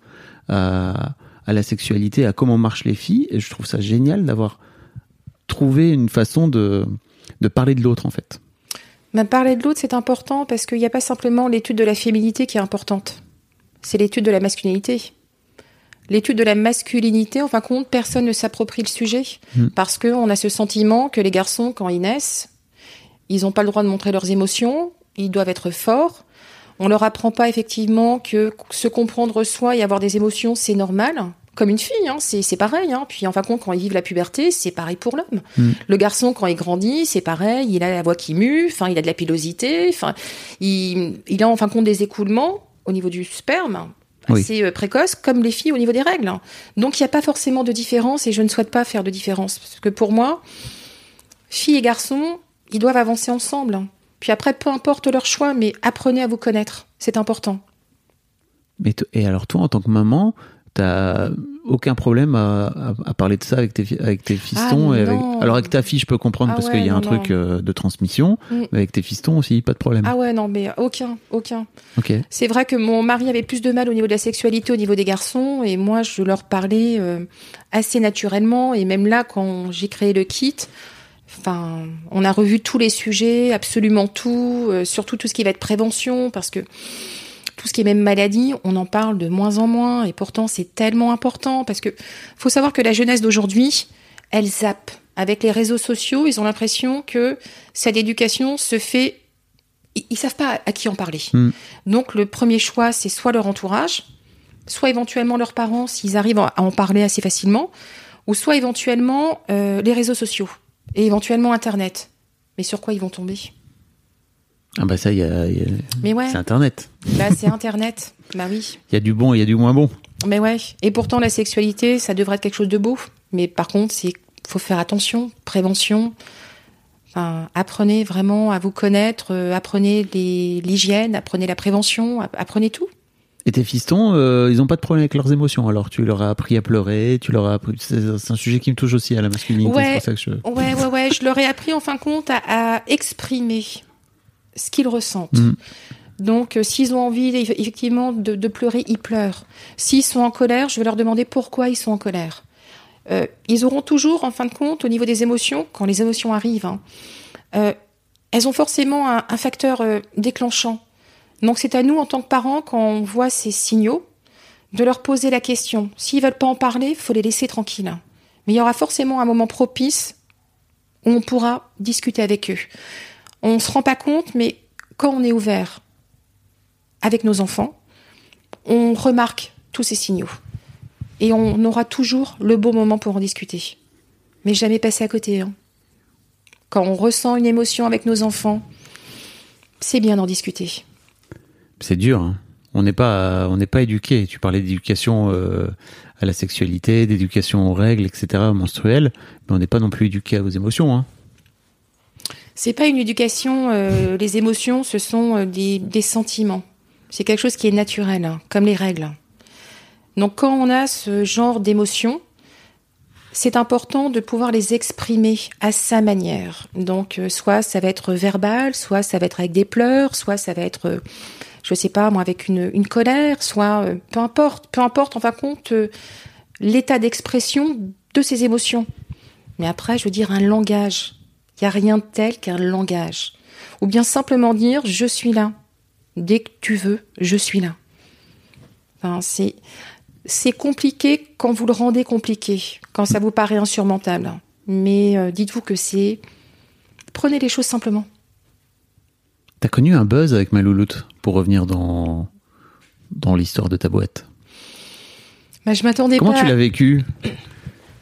à, la sexualité, à comment marchent les filles. Et je trouve ça génial d'avoir trouvé une façon de, parler de l'autre, en fait. Parler de l'autre, c'est important parce qu'il n'y a pas simplement l'étude de la féminité qui est importante. C'est l'étude de la masculinité. L'étude de la masculinité, en fin de compte, personne ne s'approprie le sujet Mm. parce qu'on a ce sentiment que les garçons, quand ils naissent, ils n'ont pas le droit de montrer leurs émotions, ils doivent être forts. On leur apprend pas effectivement que se comprendre soi et avoir des émotions, c'est normal. Comme une fille, hein, c'est c'est pareil. Hein. Puis en fin de compte, quand ils vivent la puberté, c'est pareil pour l'homme. Mm. Le garçon, quand il grandit, c'est pareil. Il a la voix qui mue, enfin, il a de la pilosité, enfin, il, il a en fin de compte des écoulements au niveau du sperme. Assez euh, précoces, comme les filles au niveau des règles. Donc il n'y a pas forcément de différence et je ne souhaite pas faire de différence. Parce que pour moi, filles et garçons, ils doivent avancer ensemble. Puis après, peu importe leur choix, mais apprenez à vous connaître. C'est important. Mais et alors, toi, en tant que maman, t'as aucun problème à, à- à parler de ça avec tes, avec tes fistons Ah, et avec- non. Alors, avec ta fille, je peux comprendre Ah parce ouais, qu'il y a un truc euh, de transmission, Mm. mais avec tes fistons aussi, pas de problème. Ah ouais, non, mais aucun, aucun. Ok. C'est vrai que mon mari avait plus de mal au niveau de la sexualité, au niveau des garçons, et moi, je leur parlais euh, assez naturellement. Et même là, quand j'ai créé le kit, enfin, on a revu tous les sujets, absolument tout, euh, surtout tout ce qui va être prévention, parce que tout ce qui est même maladie, on en parle de moins en moins, et pourtant c'est tellement important, parce que faut savoir que la jeunesse d'aujourd'hui, elle zappe. Avec les réseaux sociaux, ils ont l'impression que cette éducation se fait. Ils, ils savent pas à qui en parler. Mm. Donc le premier choix, c'est soit leur entourage, soit éventuellement leurs parents s'ils arrivent à en parler assez facilement, ou soit éventuellement euh, les réseaux sociaux et éventuellement Internet. Mais sur quoi ils vont tomber? Ah bah ça, il y a, il y a- Mais ouais, c'est Internet. là c'est Internet. <laughs> Bah oui. Il y a du bon et il y a du moins bon. Mais ouais. Et pourtant la sexualité, ça devrait être quelque chose de beau. Mais par contre, c'est faut faire attention, prévention. Enfin, apprenez vraiment à vous connaître, euh, apprenez l'hygiène, apprenez la prévention, app- apprenez tout. Et tes fistons, euh, ils ont pas de problème avec leurs émotions. Alors tu leur as appris à pleurer, tu leur as appris. C'est c'est un sujet qui me touche aussi à la masculinité. Ouais. C'est pour ça que je. Ouais, ouais, ouais. Je leur ai appris en fin de compte à, à exprimer ce qu'ils ressentent. Mm. Donc, euh, s'ils ont envie eff- effectivement de, de pleurer, ils pleurent. S'ils sont en colère, je vais leur demander pourquoi ils sont en colère. Euh, ils auront toujours, en fin de compte, au niveau des émotions, quand les émotions arrivent, hein, euh, elles ont forcément un, un facteur déclenchant. Donc, c'est à nous, en tant que parents, quand on voit ces signaux, de leur poser la question. S'ils veulent pas en parler, il faut les laisser tranquilles. Mais il y aura forcément un moment propice où on pourra discuter avec eux. On se rend pas compte, mais quand on est ouvert avec nos enfants, on remarque tous ces signaux. Et on aura toujours le beau moment pour en discuter. Mais jamais passer à côté. hein. Quand on ressent une émotion avec nos enfants, c'est bien d'en discuter. C'est dur. hein. On n'est pas, on n'est pas éduqué. Tu parlais d'éducation euh, à la sexualité, d'éducation aux règles, etc., menstruelles, mais on n'est pas non plus éduqué aux émotions. Hein. C'est pas une éducation. euh, les émotions, ce sont euh, des, des sentiments. C'est quelque chose qui est naturel, hein, comme les règles. Donc, quand on a ce genre d'émotions, c'est important de pouvoir les exprimer à sa manière. Donc, euh, soit ça va être verbal, soit ça va être avec des pleurs, soit ça va être, euh, je sais pas moi, avec une, une colère, soit euh, peu importe, peu importe en fin de compte euh, l'état d'expression de ces émotions. Mais après, je veux dire un langage. Il n'y a rien de tel qu'un langage. Ou bien simplement dire je suis là. Dès que tu veux, je suis là. Enfin, c'est, c'est compliqué quand vous le rendez compliqué, quand ça vous paraît insurmontable. Mais euh, dites-vous que c'est. Prenez les choses simplement. T'as connu un buzz avec ma louloute pour revenir dans dans l'histoire de ta boîte? Bah, je m'attendais Comment pas. tu l'as vécu?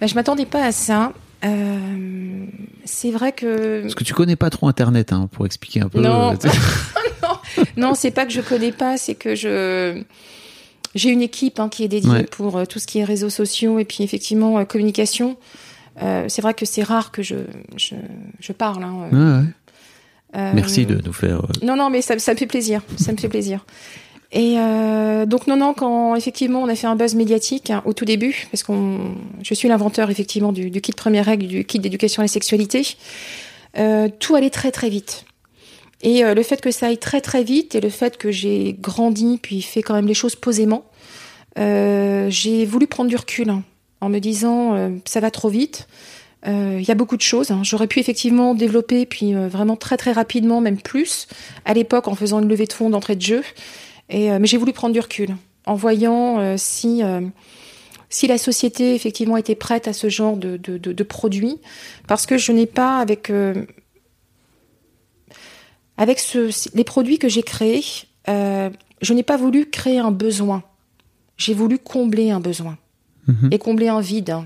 Bah, je m'attendais pas à ça. Euh, c'est vrai que. Parce que tu connais pas trop Internet hein, pour expliquer un peu. Non. euh, <laughs> Non, c'est pas que je connais pas, c'est que je j'ai une équipe hein, qui est dédiée Ouais. pour euh, tout ce qui est réseaux sociaux et puis effectivement communication. Euh, c'est vrai que c'est rare que je je, je parle. hein, euh, ouais. Merci de nous faire. Non, non, mais ça, ça me fait plaisir. Ça me fait plaisir. Et euh, donc non, non, quand effectivement on a fait un buzz médiatique hein, au tout début, parce qu'on, je suis l'inventeur effectivement du, du kit première règle, du kit d'éducation à la sexualité, euh, tout allait très très vite. Et euh, le fait que ça aille très très vite et le fait que j'ai grandi puis fait quand même les choses posément, euh, j'ai voulu prendre du recul hein, en me disant euh, ça va trop vite. Euh, Il y a beaucoup de choses. hein. J'aurais pu effectivement développer, puis vraiment très très rapidement, même plus, à l'époque en faisant une levée de fonds d'entrée de jeu. Et, euh, mais j'ai voulu prendre du recul en voyant euh, si, euh, si la société effectivement était prête à ce genre de, de, de, de produits. Parce que je n'ai pas, avec, euh, avec ce, les produits que j'ai créés, euh, je n'ai pas voulu créer un besoin. J'ai voulu combler un besoin mhm. et combler un vide.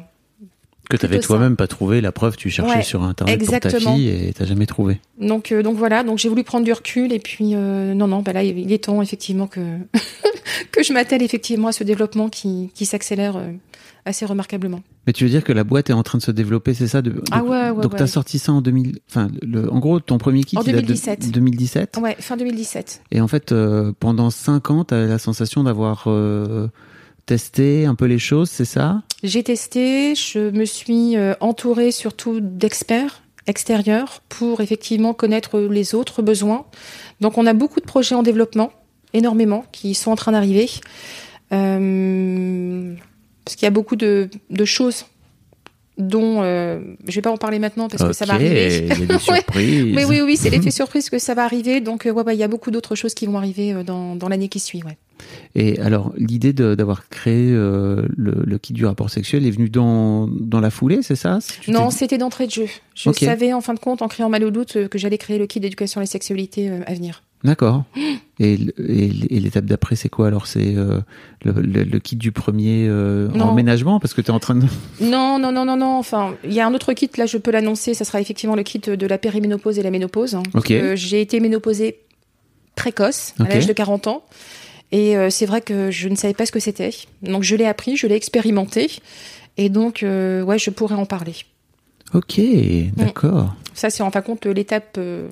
Que plutôt ça. toi-même pas trouvé la preuve, tu cherchais Ouais, sur Internet pour ta exactement. fille et t'as jamais trouvé. Donc, euh, donc voilà, donc j'ai voulu prendre du recul et puis euh, non, non, bah là il est temps effectivement que <laughs> que je m'attelle effectivement à ce développement qui, qui s'accélère euh, assez remarquablement. Mais tu veux dire que la boîte est en train de se développer, c'est ça de, Ah ouais, ouais, Donc ouais. t'as sorti ça en 2000. Enfin, le, en gros, ton premier kit En il date de 2017. 2017. Ouais, fin 2017. Et en fait, pendant 5 ans, t'as la sensation d'avoir testé un peu les choses, c'est ça? J'ai testé, je me suis euh, entourée surtout d'experts extérieurs pour effectivement connaître les autres besoins. Donc on a beaucoup de projets en développement, énormément, qui sont en train d'arriver. Euh, parce qu'il y a beaucoup de choses dont euh, je vais pas en parler maintenant parce que ça va arriver. Il y a des <laughs> Ouais. surprises. Oui, oui, oui, c'est l'effet <laughs> surprise que ça va arriver. Donc, euh, ouais, ouais, il y a beaucoup d'autres choses qui vont arriver euh, dans, dans l'année qui suit. Ouais. Et alors, l'idée d'avoir créé euh, le, le kit du rapport sexuel est venue dans, dans la foulée, c'est ça? Si Non, c'était d'entrée de jeu. Je savais, en fin de compte, en créant Mal au doute, que j'allais créer le kit d'éducation à la sexualité à venir. D'accord. Et, l'étape d'après, c'est quoi alors? C'est euh, le, le- le kit du premier euh, emménagement? Parce que tu es en train de. <laughs> Non, non, non, non, non. Enfin, il y a un autre kit, là, je peux l'annoncer. Ça sera effectivement le kit de la périménopause et la ménopause. hein. J'ai été ménopausée précoce, à l'âge de 40 ans. Et euh, c'est vrai que je ne savais pas ce que c'était. Donc, je l'ai appris, je l'ai expérimenté. Et donc, ouais, je pourrais en parler. Ok, d'accord. Ça, c'est en fin de compte l'étape. euh,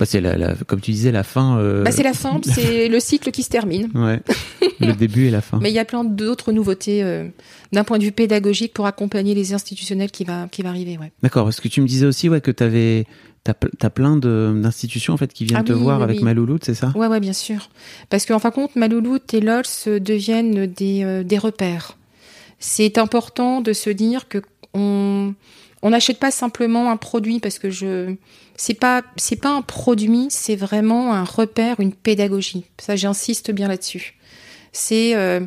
Bah, c'est la, la- comme tu disais, la fin. euh, bah, c'est la fin, c'est <laughs> le cycle qui se termine. Ouais. <laughs> le début et la fin. Mais il y a plein d'autres nouveautés euh, d'un point de vue pédagogique pour accompagner les institutionnels qui va, qui va arriver. Ouais. D'accord, parce que tu me disais aussi ouais, que tu avais. T'as, t'as plein d'institutions en fait qui viennent Ah te oui, voir oui, avec oui. Malouloute, c'est ça? Ouais, ouais, bien sûr. Parce qu'en fin de compte, Malouloute et LOLS deviennent des, euh, des repères. C'est important de se dire que on on n'achète pas simplement un produit parce que je c'est pas un produit, c'est vraiment un repère, une pédagogie. Ça, j'insiste bien là-dessus. C'est euh,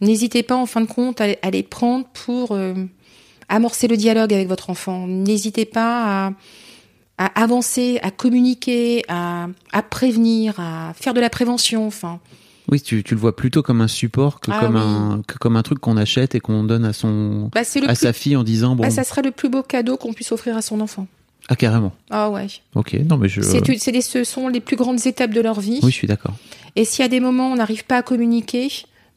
n'hésitez pas en fin de compte à, les prendre pour euh, amorcer le dialogue avec votre enfant. N'hésitez pas à à avancer, à communiquer, à, à prévenir, à faire de la prévention. Enfin, Oui, tu, tu le vois plutôt comme un support que, Ah comme, oui. un, que comme un truc qu'on achète et qu'on donne à, son, bah, à plus- sa fille en disant bon. bah, ça serait le plus beau cadeau qu'on puisse offrir à son enfant. Ah, carrément. Ah ouais. Ok, non, mais je. C'est, ce sont les plus grandes étapes de leur vie. Oui, je suis d'accord. Et si à des moments on n'arrive pas à communiquer,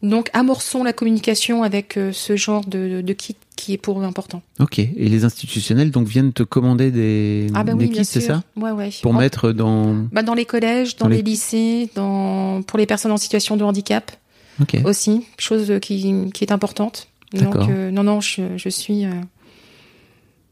donc amorçons la communication avec euh, ce genre de, de kit qui est pour eux important. Ok, et les institutionnels donc viennent te commander des, Ah bah oui, kits, c'est ça Ouais, ouais. Pour En- mettre dans. bah, dans les collèges, dans, Dans les- les... lycées, dans pour les personnes en situation de handicap Ok. aussi, chose qui, qui est importante. D'accord. Donc euh, non non, je, je suis euh,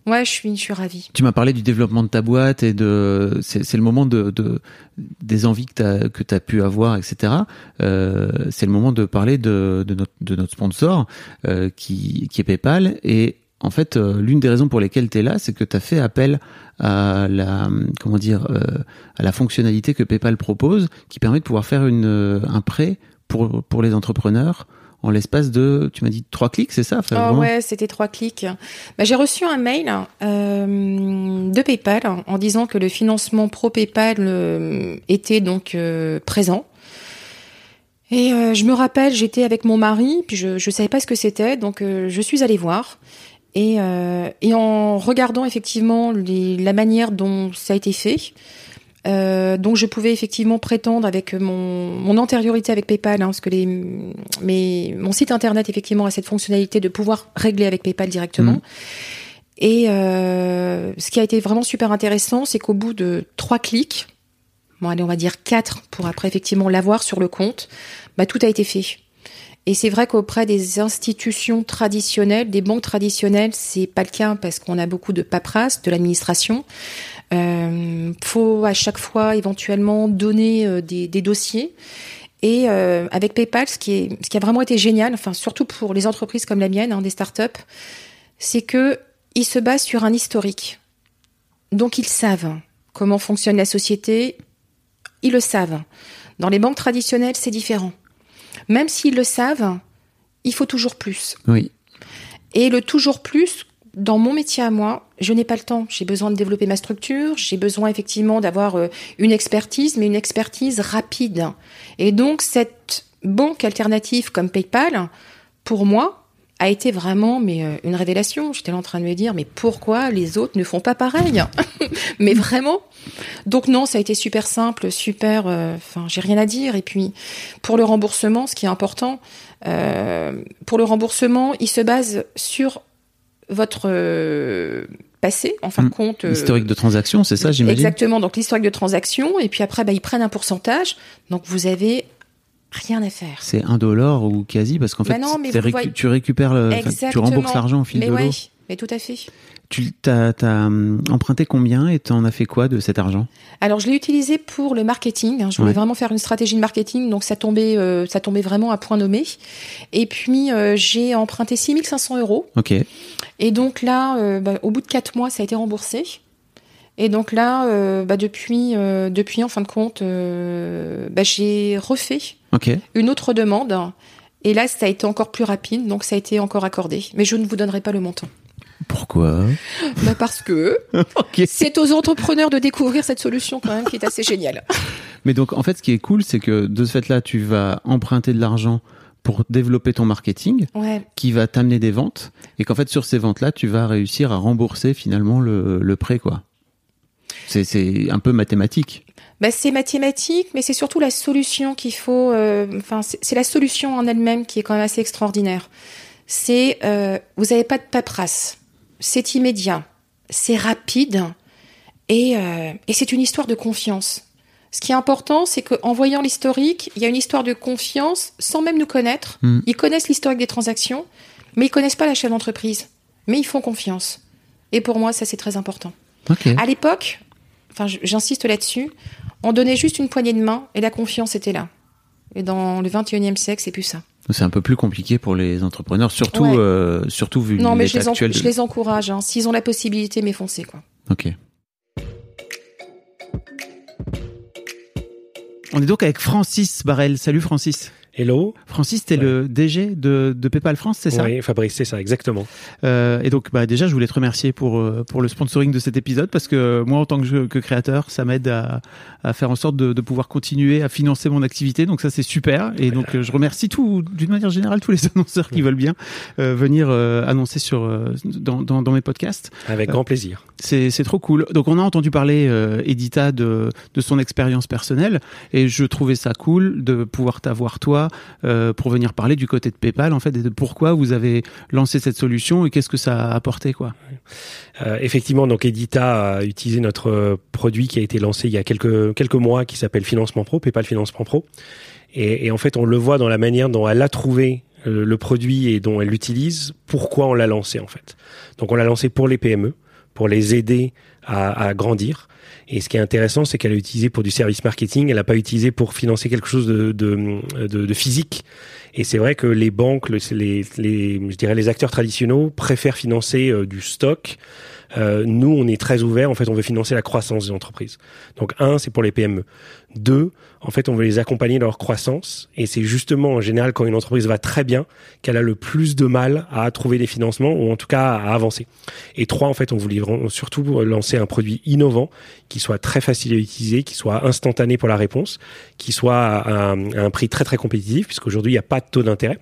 ouais, je suis je suis ravie. Tu m'as parlé du développement de ta boîte et de c'est le moment de, de des envies que t'as que pu avoir etc. Euh, c'est le moment de parler de de notre de notre sponsor euh, qui qui est PayPal et en fait euh, l'une des raisons pour lesquelles tu es là c'est que tu as fait appel à la comment dire euh, à la fonctionnalité que PayPal propose qui permet de pouvoir faire une un prêt pour pour les entrepreneurs en l'espace de tu m'as dit trois clics c'est ça Enfin, Ah vraiment ouais, c'était trois clics. Bah, j'ai reçu un mail euh, de PayPal en disant que le financement pro PayPal euh, était donc euh, présent. Et euh, je me rappelle, j'étais avec mon mari, puis je je savais pas ce que c'était, donc euh, je suis allée voir. Et, euh, et en regardant effectivement les, la manière dont ça a été fait, euh, donc je pouvais effectivement prétendre avec mon, mon antériorité avec PayPal, hein, parce que les, mes, mon site internet effectivement a cette fonctionnalité de pouvoir régler avec PayPal directement. Mhm. Et euh, ce qui a été vraiment super intéressant, c'est qu'au bout de trois clics, bon allez on va dire quatre pour après effectivement l'avoir sur le compte, bah tout a été fait. Et c'est vrai qu'auprès des institutions traditionnelles, des banques traditionnelles, c'est pas le cas parce qu'on a beaucoup de paperasse, de l'administration. Euh, faut à chaque fois éventuellement donner euh, des, des dossiers. Et euh, avec PayPal, ce qui, est, ce qui a vraiment été génial, enfin surtout pour les entreprises comme la mienne, hein, des startups, c'est que ils se basent sur un historique. Donc ils savent comment fonctionne la société, ils le savent. Dans les banques traditionnelles, c'est différent. Même s'ils le savent, il faut toujours plus. oui Et le toujours plus, dans mon métier à moi, je n'ai pas le temps. J'ai besoin de développer ma structure, j'ai besoin effectivement d'avoir euh, une expertise, mais une expertise rapide. Et donc cette banque alternative comme PayPal, pour moi, a été vraiment mais euh, une révélation. J'étais là en train de me dire mais pourquoi les autres ne font pas pareil? <laughs> Mais vraiment. Donc non, ça a été super simple, super. euh, Enfin, j'ai rien à dire. Et puis pour le remboursement, ce qui est important, euh, pour le remboursement, il se base sur votre euh, passé, en fin de Mm. compte. euh, historique de transaction c'est ça j'imagine Exactement, donc l'historique de transaction, et puis après, bah, ils prennent un pourcentage, donc vous avez rien à faire. C'est un dollar ou quasi parce qu'en Bah fait non, mais récu- voyez- tu récupères le, tu rembourses l'argent au fil Mais de ouais, mais tout à fait. Tu t'as, t'as, hum, emprunté combien et t'en as fait quoi de cet argent? Alors je l'ai utilisé pour le marketing. hein. Je voulais Ouais. vraiment faire une stratégie de marketing, donc ça tombait, euh, ça tombait vraiment à point nommé. Et puis euh, j'ai emprunté 6500 euros. Ok. Et donc là, euh, bah, au bout de quatre mois, ça a été remboursé. Et donc là, bah, depuis, depuis en fin de compte, bah, j'ai refait une autre demande. Et là, ça a été encore plus rapide, donc ça a été encore accordé. Mais je ne vous donnerai pas le montant. Pourquoi Bah parce que <laughs> c'est aux entrepreneurs de découvrir cette solution quand même qui est assez géniale. <laughs> Mais donc en fait, ce qui est cool, c'est que de ce fait-là, tu vas emprunter de l'argent pour développer ton marketing, Ouais. qui va t'amener des ventes, et qu'en fait sur ces ventes-là, tu vas réussir à rembourser finalement le, le prêt, quoi. C'est, c'est un peu mathématique. Bah, c'est mathématique, mais c'est surtout la solution qu'il faut. euh, Enfin, c'est c'est la solution en elle-même qui est quand même assez extraordinaire. C'est euh, vous n'avez pas de paperasse, c'est immédiat, c'est rapide et, euh, et c'est une histoire de confiance. Ce qui est important, c'est qu'en voyant l'historique, il y a une histoire de confiance sans même nous connaître. Mm. Ils connaissent l'historique des transactions, mais ils connaissent pas la chef d'entreprise. Mais ils font confiance. Et pour moi, ça c'est très important. À l'époque, enfin j'insiste là-dessus, on donnait juste une poignée de main et la confiance était là. Et dans le 21e siècle, c'est plus ça. C'est un peu plus compliqué pour les entrepreneurs, surtout, Ouais. euh, surtout vu Non, mais les, actuel. je les encourage. hein. S'ils ont la possibilité, mais foncez quoi. Ok. On est donc avec Francis Barrel. Salut Francis. Hello. Francis, t'es Ouais. le DG de, de PayPal France, c'est ça? Oui, Fabrice, c'est ça, exactement. Euh, et donc, bah, déjà, je voulais te remercier pour euh, pour le sponsoring de cet épisode parce que moi, en tant que, que créateur, ça m'aide à, à faire en sorte de, de pouvoir continuer à financer mon activité. Donc ça, c'est super. Et donc, euh, je remercie tout, d'une manière générale, tous les <laughs> annonceurs qui veulent bien euh, venir euh, annoncer sur dans, dans, dans mes podcasts. Avec grand plaisir. C'est c'est trop cool. Donc on a entendu parler euh, Edita de de son expérience personnelle et je trouvais ça cool de pouvoir t'avoir toi euh, pour venir parler du côté de PayPal en fait et de pourquoi vous avez lancé cette solution et qu'est-ce que ça a apporté quoi. Euh, effectivement, donc Edita a utilisé notre produit qui a été lancé il y a quelques quelques mois, qui s'appelle Financement Pro, PayPal Financement Pro. Et, en fait, on le voit dans la manière dont elle a trouvé euh, le produit et dont elle l'utilise. Pourquoi on l'a lancé en fait Donc, on l'a lancé pour les PME, pour les aider à, à grandir. Et ce qui est intéressant, c'est qu'elle l'a utilisé pour du service marketing. Elle n'a pas utilisé pour financer quelque chose de, de, de, de physique. Et c'est vrai que les banques, le- les, les, je dirais les acteurs traditionnels préfèrent financer euh, du stock. Euh, nous, on est très ouvert. En fait, on veut financer la croissance des entreprises. Donc, un, c'est pour les PME. Deux, en fait, on veut les accompagner dans leur croissance. Et c'est justement, en général, quand une entreprise va très bien, qu'elle a le plus de mal à trouver des financements ou en tout cas à avancer. Et trois, en fait, on voulait surtout lancer un produit innovant qui soit très facile à utiliser, qui soit instantané pour la réponse, qui soit à un, à un prix très très compétitif, puisqu'aujourd'hui, il n'y a pas de taux d'intérêt.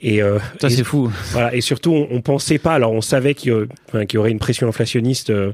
Et, euh, Ça c'est fou. voilà, et surtout, on, on pensait pas. Alors, on savait qu'il y, enfin, y aurait une pression inflationniste euh,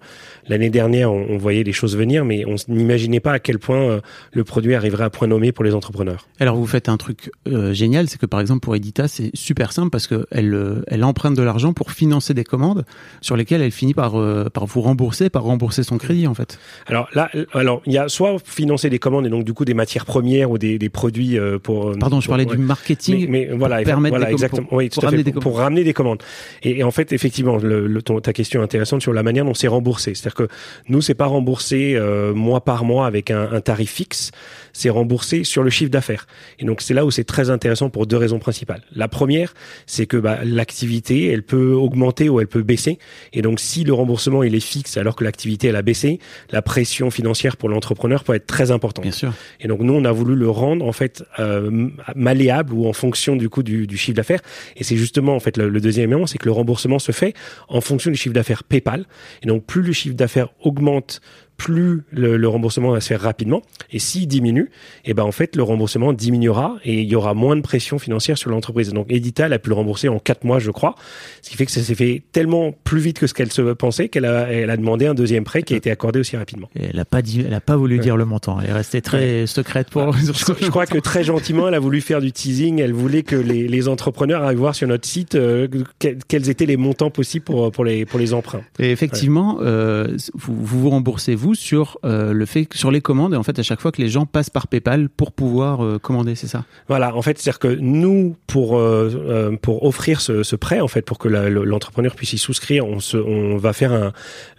l'année dernière. On, on voyait les choses venir, mais on n'imaginait pas à quel point euh, le produit arriverait à point nommé pour les entrepreneurs. Alors vous faites un truc euh, génial, c'est que par exemple pour Edita c'est super simple parce que elle elle emprunte de l'argent pour financer des commandes sur lesquelles elle finit par par vous rembourser, par rembourser son crédit en fait. Alors là, alors il y a soit financer des commandes et donc du coup des matières premières ou des, des produits pour. Pardon, je parlais ouais. du marketing. Mais, mais voilà, pour voilà des exactement. pour- oui, pour tout à fait, ramener des pour, commandes. pour ramener des commandes. Et, et en fait, effectivement, le, le- ton- ta question est intéressante sur la manière dont c'est remboursé. C'est-à-dire que nous, c'est pas remboursé euh, mois par mois avec un, un tarif fixe. C'est remboursé sur le chiffre d'affaires. Et donc c'est là où c'est très intéressant pour deux raisons principales. La première, c'est que bah, l'activité, elle peut augmenter ou elle peut baisser. Et donc si le remboursement il est fixe alors que l'activité elle a baissé, la pression financière pour l'entrepreneur peut être très importante. Bien sûr. Et donc nous, on a voulu le rendre en fait euh, malléable ou en fonction du coup du, du chiffre d'affaires. Et c'est justement en fait le, le deuxième élément, c'est que le remboursement se fait en fonction du chiffre d'affaires PayPal. Et donc plus le chiffre d'affaires augmente, plus le, le remboursement va se faire rapidement. Et s'il diminue, et ben en fait le remboursement diminuera et il y aura moins de pression financière sur l'entreprise. Donc Edita elle a pu le rembourser en quatre mois, je crois, ce qui fait que ça s'est fait tellement plus vite que ce qu'elle se pensait qu'elle a, elle a demandé un deuxième prêt qui a été accordé aussi rapidement. Et elle a pas dit, elle a pas voulu dire le montant. Elle est restée très secrète pour. <laughs> Je, je crois que très gentiment, elle a voulu faire du teasing. Elle voulait que les, les entrepreneurs aillent voir sur notre site euh, que- quels étaient les montants possibles pour, pour, les, pour les emprunts. Et effectivement, euh, vous, vous vous remboursez vous sur euh, le fait sur les commandes et en fait à chaque fois que les gens passent par PayPal pour pouvoir euh, commander, c'est ça? Voilà, en fait, c'est-à-dire que nous, pour euh, pour offrir ce, ce prêt, en fait, pour que l'entrepreneur puisse y souscrire, on, se, on va faire un,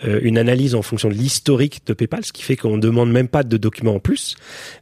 une analyse en fonction de l'historique de PayPal, ce qui fait qu'on demande même pas de documents en plus.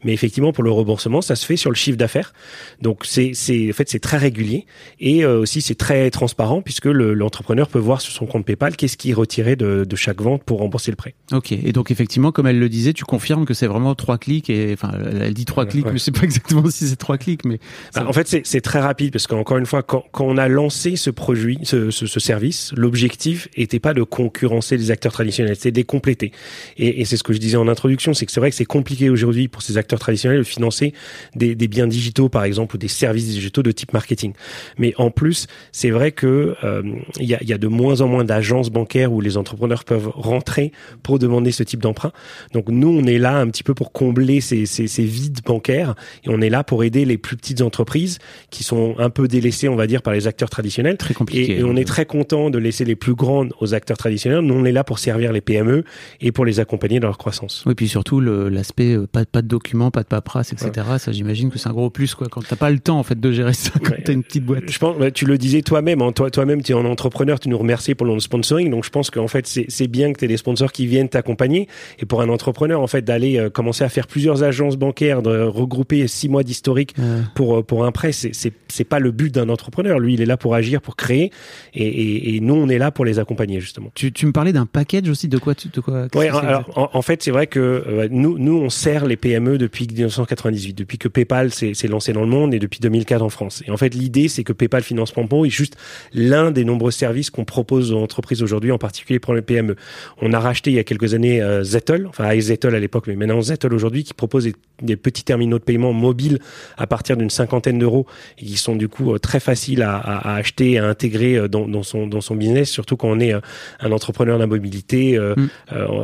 Mais effectivement, pour le remboursement, ça se fait sur le chiffre d'affaires. Donc c'est c'est en fait c'est très régulier et aussi c'est très transparent puisque le- l'entrepreneur peut voir sur son compte PayPal qu'est-ce qui est retiré de, de chaque vente pour rembourser le prêt. Ok. Et donc effectivement, comme elle le disait, tu confirmes que c'est vraiment trois clics et enfin elle dit trois clics, ouais. mais je sais pas exactement si c'est trois clics, mais Bah, en fait, c'est- c'est très rapide parce qu'encore une fois, quand, quand on a lancé ce produit, ce, ce, ce service, l'objectif était pas de concurrencer les acteurs traditionnels, c'était de les compléter. Et, et c'est ce que je disais en introduction, c'est que c'est vrai que c'est compliqué aujourd'hui pour ces acteurs traditionnels de financer des, des biens digitaux, par exemple, ou des services digitaux de type marketing. Mais en plus, c'est vrai que euh, il y, a, y a de moins en moins d'agences bancaires où les entrepreneurs peuvent rentrer pour demander ce type type d'emprunt. Donc nous, on est là un petit peu pour combler ces, ces, ces, vides bancaires et on est là pour aider les plus petites entreprises qui sont un peu délaissées, on va dire, par les acteurs traditionnels. Très compliqué. Et, et on est très content de laisser les plus grandes aux acteurs traditionnels. Nous, on est là pour servir les PME et pour les accompagner dans leur croissance. Oui, puis surtout l'aspect pas, pas de documents, pas de paperasse, etc. Ouais. Ça, j'imagine que c'est un gros plus quoi. Quand t'as pas le temps en fait de gérer ça, quand ouais. t'as une petite boîte. Je pense, tu le disais toi-même, hein, toi, toi-même, tu es un entrepreneur, tu nous remercies pour le sponsoring. Donc je pense qu'en fait, c'est bien que tu aies des sponsors qui viennent t'accompagner. Et pour un entrepreneur, en fait, d'aller euh, commencer à faire plusieurs agences bancaires, de regrouper six mois d'historique ouais. pour euh, pour un prêt, c'est c'est pas le but d'un entrepreneur. Lui, il est là pour agir, pour créer, et, et, et nous, on est là pour les accompagner justement. Tu, tu me parlais d'un package aussi de quoi tu, de quoi Oui, alors en, en, fait, c'est vrai que euh, nous nous on sert les PME depuis 1998, depuis que PayPal s'est lancé dans le monde et depuis 2004 en France. Et en fait, l'idée, c'est que PayPal Financement Pro est juste l'un des nombreux services qu'on propose aux entreprises aujourd'hui, en particulier pour les PME. On a racheté il y a quelques années euh, Zettel, enfin Zettel à l'époque, mais maintenant Zettel aujourd'hui, qui propose des, des, petits terminaux de paiement mobiles à partir d'une cinquantaine d'euros et qui sont du coup euh, très faciles à, à, à acheter, à intégrer euh, dans, dans, son, dans son business, surtout quand on est euh, un entrepreneur de la mobilité. Mm.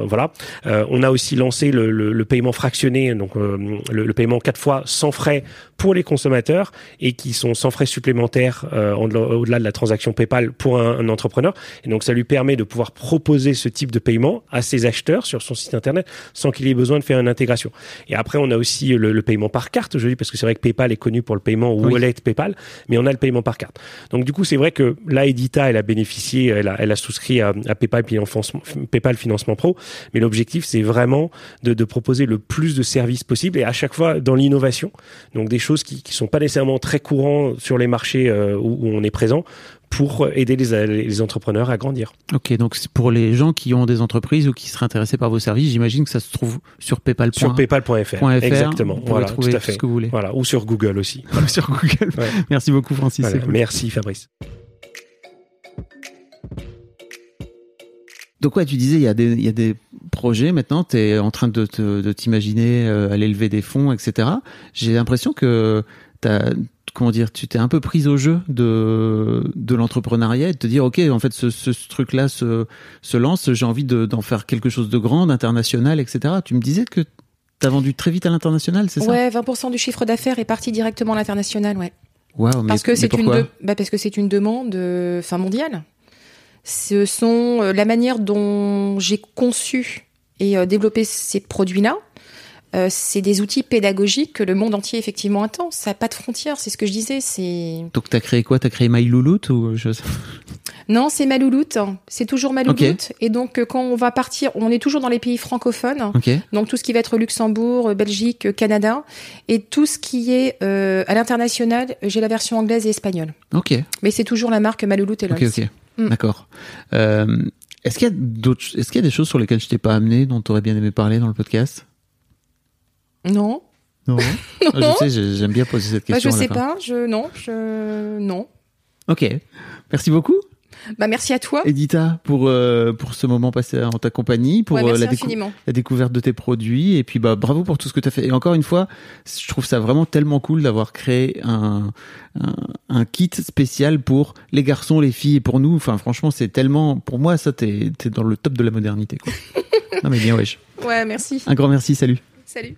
voilà. on a aussi lancé le, le, le paiement fractionné, donc le, le, paiement quatre fois sans frais pour les consommateurs et qui sont sans frais supplémentaires au-delà de la transaction PayPal pour un, un entrepreneur. Et donc ça lui permet de pouvoir proposer ce type de paiement à ses acheteurs sur son site internet sans qu'il ait besoin de faire une intégration. Et après, on a aussi le, le paiement par carte aujourd'hui parce que c'est vrai que PayPal est connu pour le paiement ou oui. wallet PayPal, mais on a le paiement par carte. Donc du coup, c'est vrai que là, Edita, elle a bénéficié, elle a, elle a souscrit à, à PayPal, PayPal Financement Pro, mais l'objectif, c'est vraiment de, de, proposer le plus de services possible et à chaque fois dans l'innovation. Donc des choses qui, qui sont pas nécessairement très courantes sur les marchés euh, où, où on est présent pour aider les, les, entrepreneurs à grandir. Ok, donc pour les gens qui ont des entreprises ou qui seraient intéressés par vos services, j'imagine que ça se trouve sur PayPal. Sur PayPal.fr. Exactement. Voilà, tout à fait. Ce que vous voulez. Voilà, ou sur Google aussi. <laughs> Voilà. sur Google. Ouais. Merci beaucoup, Francis. Voilà. Cool. Merci, Fabrice. Donc ouais, tu disais il y a des, il y a des projets maintenant, tu es en train de, de, de t'imaginer euh, aller lever des fonds, etc. J'ai l'impression que t'as comment dire, tu t'es un peu prise au jeu de, de l'entrepreneuriat et de te dire, OK, en fait, ce, ce, ce truc-là se, se lance, j'ai envie d'en faire quelque chose de grand, d'international, etc. Tu me disais que tu as vendu très vite à l'international, c'est ça? Ouais, 20% du chiffre d'affaires est parti directement à l'international, ouais. Wow, mais, parce que c'est une, de... bah parce que c'est une demande, euh, fin mondiale. Ce sont euh, la manière dont j'ai conçu et euh, développé ces produits-là euh, c'est des outils pédagogiques que le monde entier effectivement attend. Ça n'a pas de frontières, c'est ce que je disais. C'est donc t'as créé quoi? T'as créé MyLouloute ou je... Non, c'est Malouloute. C'est toujours Malouloute. Okay. Et donc quand on va partir, on est toujours dans les pays francophones. Okay. Donc tout ce qui va être Luxembourg, Belgique, Canada, et tout ce qui est euh, à l'international, j'ai la version anglaise et espagnole. Ok. Mais c'est toujours la marque Malouloute et Ok, ok. Mm. D'accord. Euh, est-ce qu'il y a d'autres, est-ce qu'il y a des choses sur lesquelles je t'ai pas amené, dont tu aurais bien aimé parler dans le podcast? Non. Non. <laughs> non. Je sais, j'aime bien poser cette question. Bah, je sais pas. Je non. Je non. Ok. Merci beaucoup. Bah merci à toi. Edita pour euh, pour ce moment passé en ta compagnie, pour ouais, euh, la, décou la, découverte de tes produits et puis bah bravo pour tout ce que tu as fait. Et encore une fois, je trouve ça vraiment tellement cool d'avoir créé un, un, un kit spécial pour les garçons, les filles et pour nous. Enfin franchement, c'est tellement pour moi ça t'es es dans le top de la modernité quoi. <laughs> non mais bien wesh. Ouais, merci. Un grand merci, salut. Salut.